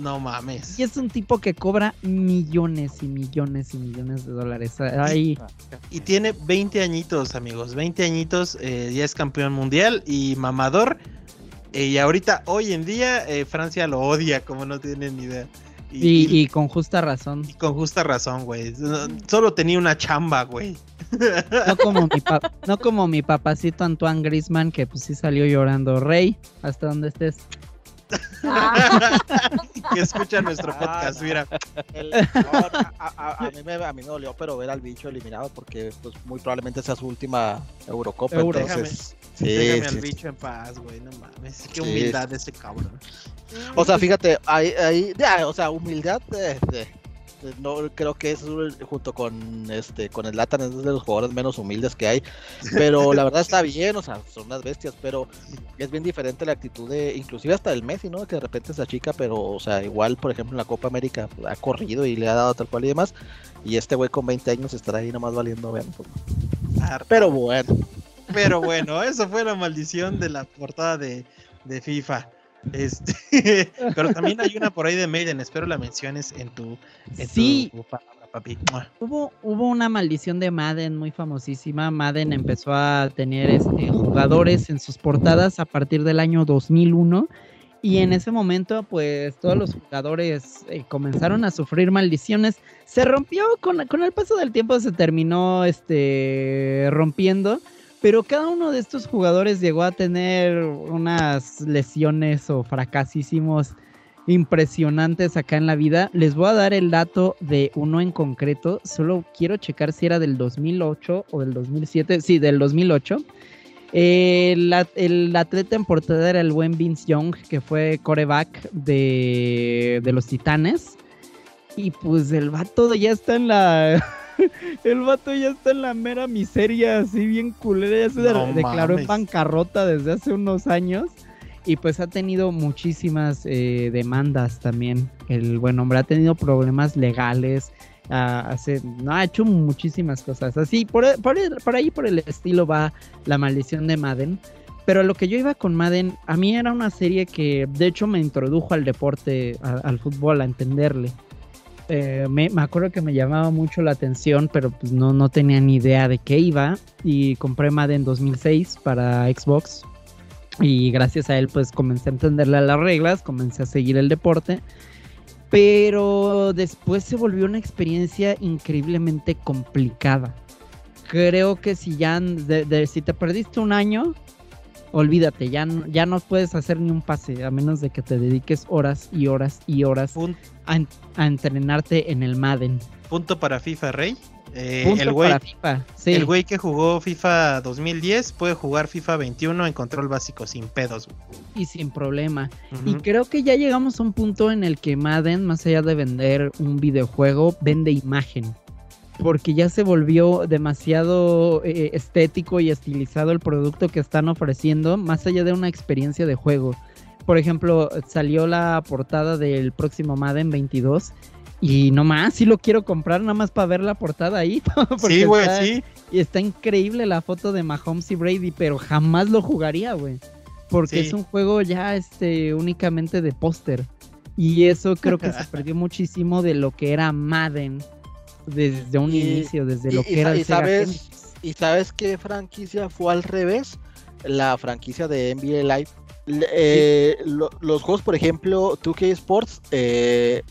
No mames. Y es un tipo que cobra millones y millones y millones de dólares. Ahí. Y tiene 20 añitos, amigos. 20 añitos, eh, ya es campeón mundial y mamador. Eh, y ahorita, hoy en día, eh, Francia lo odia, como no tienen ni idea. Y, y, y, con justa razón. Y con justa razón, güey. Solo tenía una chamba, güey. No como mi no como mi papacito Antoine Grisman, que pues sí salió llorando. Rey, hasta donde estés. que escucha nuestro podcast, mira. El, no, a, a, a, mí me, a, mí me, dolió, pero ver al bicho eliminado porque pues muy probablemente sea su última Eurocopa. Euro. Entonces, sí, déjame sí, al bicho en paz, güey, no mames. Qué humildad de ese cabrón. O sea, fíjate, ahí, ahí, o sea, humildad de, de no creo que es junto con este con el Latan es de los jugadores menos humildes que hay pero la verdad está bien o sea son unas bestias pero es bien diferente la actitud de inclusive hasta el Messi no que de repente se achica pero o sea igual por ejemplo en la Copa América ha corrido y le ha dado tal cual y demás y este güey con 20 años estará ahí nomás valiendo bien pero bueno. Pero bueno eso fue la maldición de la portada de, de FIFA este, pero también hay una por ahí de Maiden, espero la menciones en tu, en sí. tu papi. Hubo, hubo una maldición de Madden muy famosísima. Madden empezó a tener este, jugadores en sus portadas a partir del año 2001. Y en ese momento, pues todos los jugadores eh, comenzaron a sufrir maldiciones. Se rompió con, con el paso del tiempo, se terminó este, rompiendo pero cada uno de estos jugadores llegó a tener unas lesiones o fracasísimos impresionantes acá en la vida. Les voy a dar el dato de uno en concreto. Solo quiero checar si era del 2008 o del 2007. Sí, del 2008. El, atleta en portada era el buen Vince Young, que fue coreback de, de los Titanes. Y pues el vato ya está en la el vato ya está en la mera miseria, así bien culera. Ya se no declaró en bancarrota desde hace unos años. Y pues ha tenido muchísimas eh, demandas también. El buen hombre ha tenido problemas legales. Uh, hace, no, ha hecho muchísimas cosas. Así, por, por, por ahí por el estilo va la maldición de Madden. Pero lo que yo iba con Madden, a mí era una serie que de hecho me introdujo al deporte, a, al fútbol, a entenderle. Eh, me, me, acuerdo que me llamaba mucho la atención, pero pues no, no tenía ni idea de qué iba. Y compré Madden 2006 para Xbox. Y gracias a él pues comencé a entenderle las reglas, comencé a seguir el deporte. Pero después se volvió una experiencia increíblemente complicada. creo que si ya de- de- si te perdiste un año, olvídate, ya, no- ya no puedes hacer ni un pase, a menos de que te dediques horas y horas y horas a, en- a entrenarte en el Madden. punto para FIFA Rey. Eh, Punto el güey para FIFA. Sí. el güey que jugó FIFA 2010 puede jugar FIFA 21 en control básico sin pedos. y sin problema. Y creo que ya llegamos a un punto en el que Madden, más allá de vender un videojuego, vende imagen. Porque ya se volvió demasiado eh, estético y estilizado el producto que están ofreciendo, más allá de una experiencia de juego. Por ejemplo, salió la portada del próximo Madden 22 y no más, sí lo quiero comprar nada más para ver la portada ahí. Sí, güey, sí. y está increíble la foto de Mahomes y Brady, pero jamás lo jugaría, güey. Porque Sí. es un juego ya este únicamente de póster. Y eso creo que se perdió muchísimo de lo que era Madden desde un Y- inicio, desde y- lo y que era el sabes- Genesis. ¿Y sabes qué franquicia fue al revés? La franquicia de NBA Live. Eh, lo- los juegos, por ejemplo, 2K Sports eh,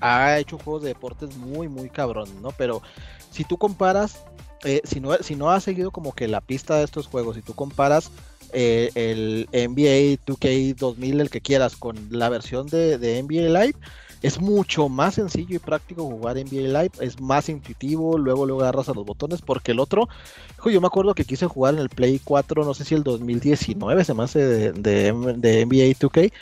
ha hecho juegos de deportes muy, muy cabrón, ¿no? Pero si tú comparas, eh, si, no, si no has seguido como que la pista de estos juegos, si tú comparas eh, el NBA 2K 2000, el que quieras, con la versión de, de NBA Live, es mucho más sencillo y práctico jugar NBA Live, es más intuitivo, luego luego agarras a los botones, porque el otro, hijo, yo me acuerdo que quise jugar en el Play 4, no sé si el 2019 se me hace de, de, de NBA 2K,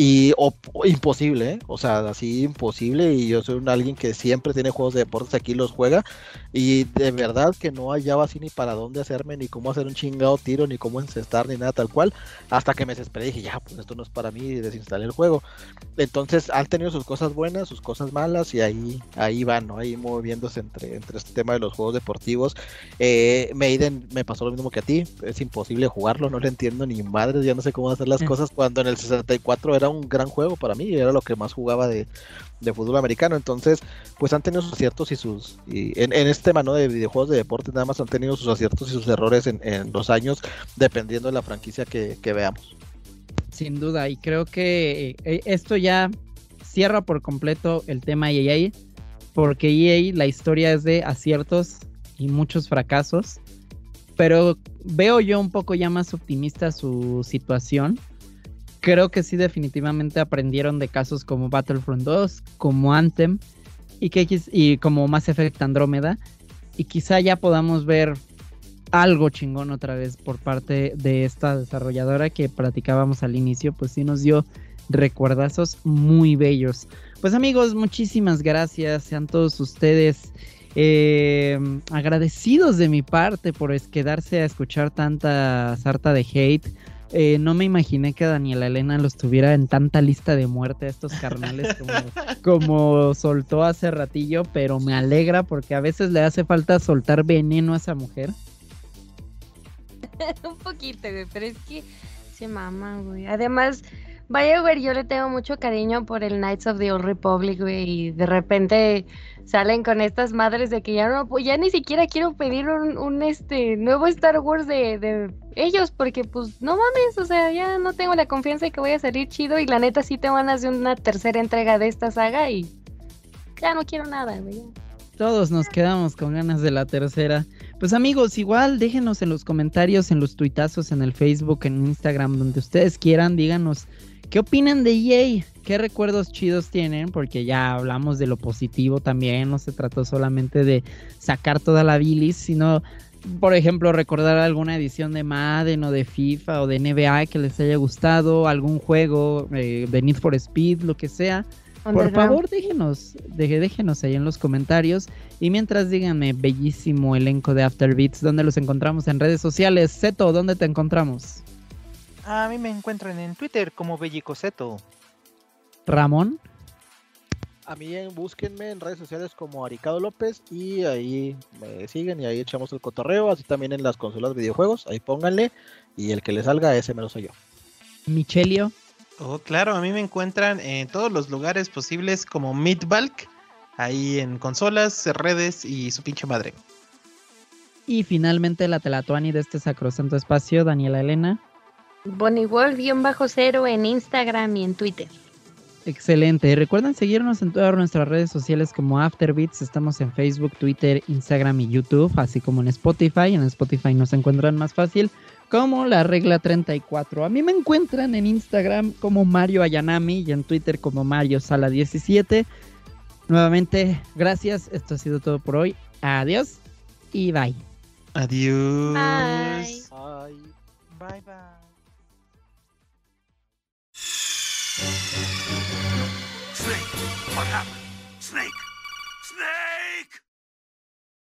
y o- imposible, ¿eh? o sea, así imposible, y yo soy un alguien que siempre tiene juegos de deportes aquí, los juega, y de verdad que no hallaba así ni para dónde hacerme, ni cómo hacer un chingado tiro, ni cómo encestar, ni nada tal cual, hasta que me desesperé y dije, ya, pues esto no es para mí, y desinstalé el juego. Entonces han tenido sus cosas buenas, sus cosas malas y ahí, ahí van, ¿no? Ahí moviéndose entre, entre este tema de los juegos deportivos. Eh, Maiden me pasó lo mismo que a ti, es imposible jugarlo, no le entiendo ni madres, ya no sé cómo hacer las Mm. cosas cuando en el 64 era un gran juego para mí, era lo que más jugaba de, de fútbol americano. Entonces, pues han tenido sus aciertos y sus... Y en, este tema, ¿no? De videojuegos de deporte, nada más han tenido sus aciertos y sus errores en, en los años, dependiendo de la franquicia que, que veamos. Sin duda, y creo que eh, esto ya cierra por completo el tema EA, porque EA la historia es de aciertos y muchos fracasos, pero veo yo un poco ya más optimista su situación. Creo que sí definitivamente aprendieron de casos como Battlefront 2, como Anthem y, que, y como Mass Effect Andrómeda, y quizá ya podamos ver algo chingón otra vez por parte de esta desarrolladora que platicábamos al inicio, pues sí nos dio recuerdazos muy bellos. Pues amigos, muchísimas gracias, sean todos ustedes eh, agradecidos de mi parte por quedarse a escuchar tanta sarta de hate. Eh, no me imaginé que Daniela Elena los tuviera en tanta lista de muerte a estos carnales como, como soltó hace ratillo, pero me alegra porque a veces le hace falta soltar veneno a esa mujer. Un poquito, güey, pero es que se mama, güey. Además, vaya, güey, yo le tengo mucho cariño por el Knights of the Old Republic, güey, y de repente salen con estas madres de que ya no, ya ni siquiera quiero pedir un, este nuevo Star Wars de, de ellos, porque pues no mames, o sea, ya no tengo la confianza de que vaya a salir chido y la neta sí tengo ganas de una tercera entrega de esta saga y ya no quiero nada, güey. Todos nos quedamos con ganas de la tercera. Pues amigos, igual déjenos en los comentarios, en los tuitazos, en el Facebook, en Instagram, donde ustedes quieran, díganos qué opinan de EA, qué recuerdos chidos tienen, porque ya hablamos de lo positivo también, no se trató solamente de sacar toda la bilis, sino, por ejemplo, recordar alguna edición de Madden o de FIFA o de NBA que les haya gustado, algún juego eh, de Need for Speed, lo que sea. Por favor, déjenos, déjenos ahí en los comentarios. Y mientras díganme, bellísimo elenco de Afterbeats, ¿dónde los encontramos en redes sociales? Seto, ¿dónde te encontramos? A mí me encuentran en Twitter como Bellicoseto. Ramón, A mí en- búsquenme en redes sociales como Aricado López y ahí me siguen y ahí echamos el cotorreo, así también en las consolas de videojuegos, ahí pónganle y el que le salga ese me lo soy yo. Michelio, Oh, claro, a mí me encuentran en todos los lugares posibles como Midbalk, ahí en consolas, redes y su pinche madre. y finalmente la Telatuani de este sacrosanto espacio, Daniela Elena. Bonnie Wolf, guion bajo cero en Instagram y en Twitter. Excelente. Recuerden seguirnos en todas nuestras redes sociales como Afterbeats. Estamos en Facebook, Twitter, Instagram y YouTube, así como en Spotify. En Spotify nos encuentran más fácil como la regla 34. A mí me encuentran en Instagram como Mario Ayanami y en Twitter como Mario Sala 17. Nuevamente, gracias. Esto ha sido todo por hoy. Adiós y bye. Adiós. Bye. Bye. Bye bye. Snake, what happened? Snake!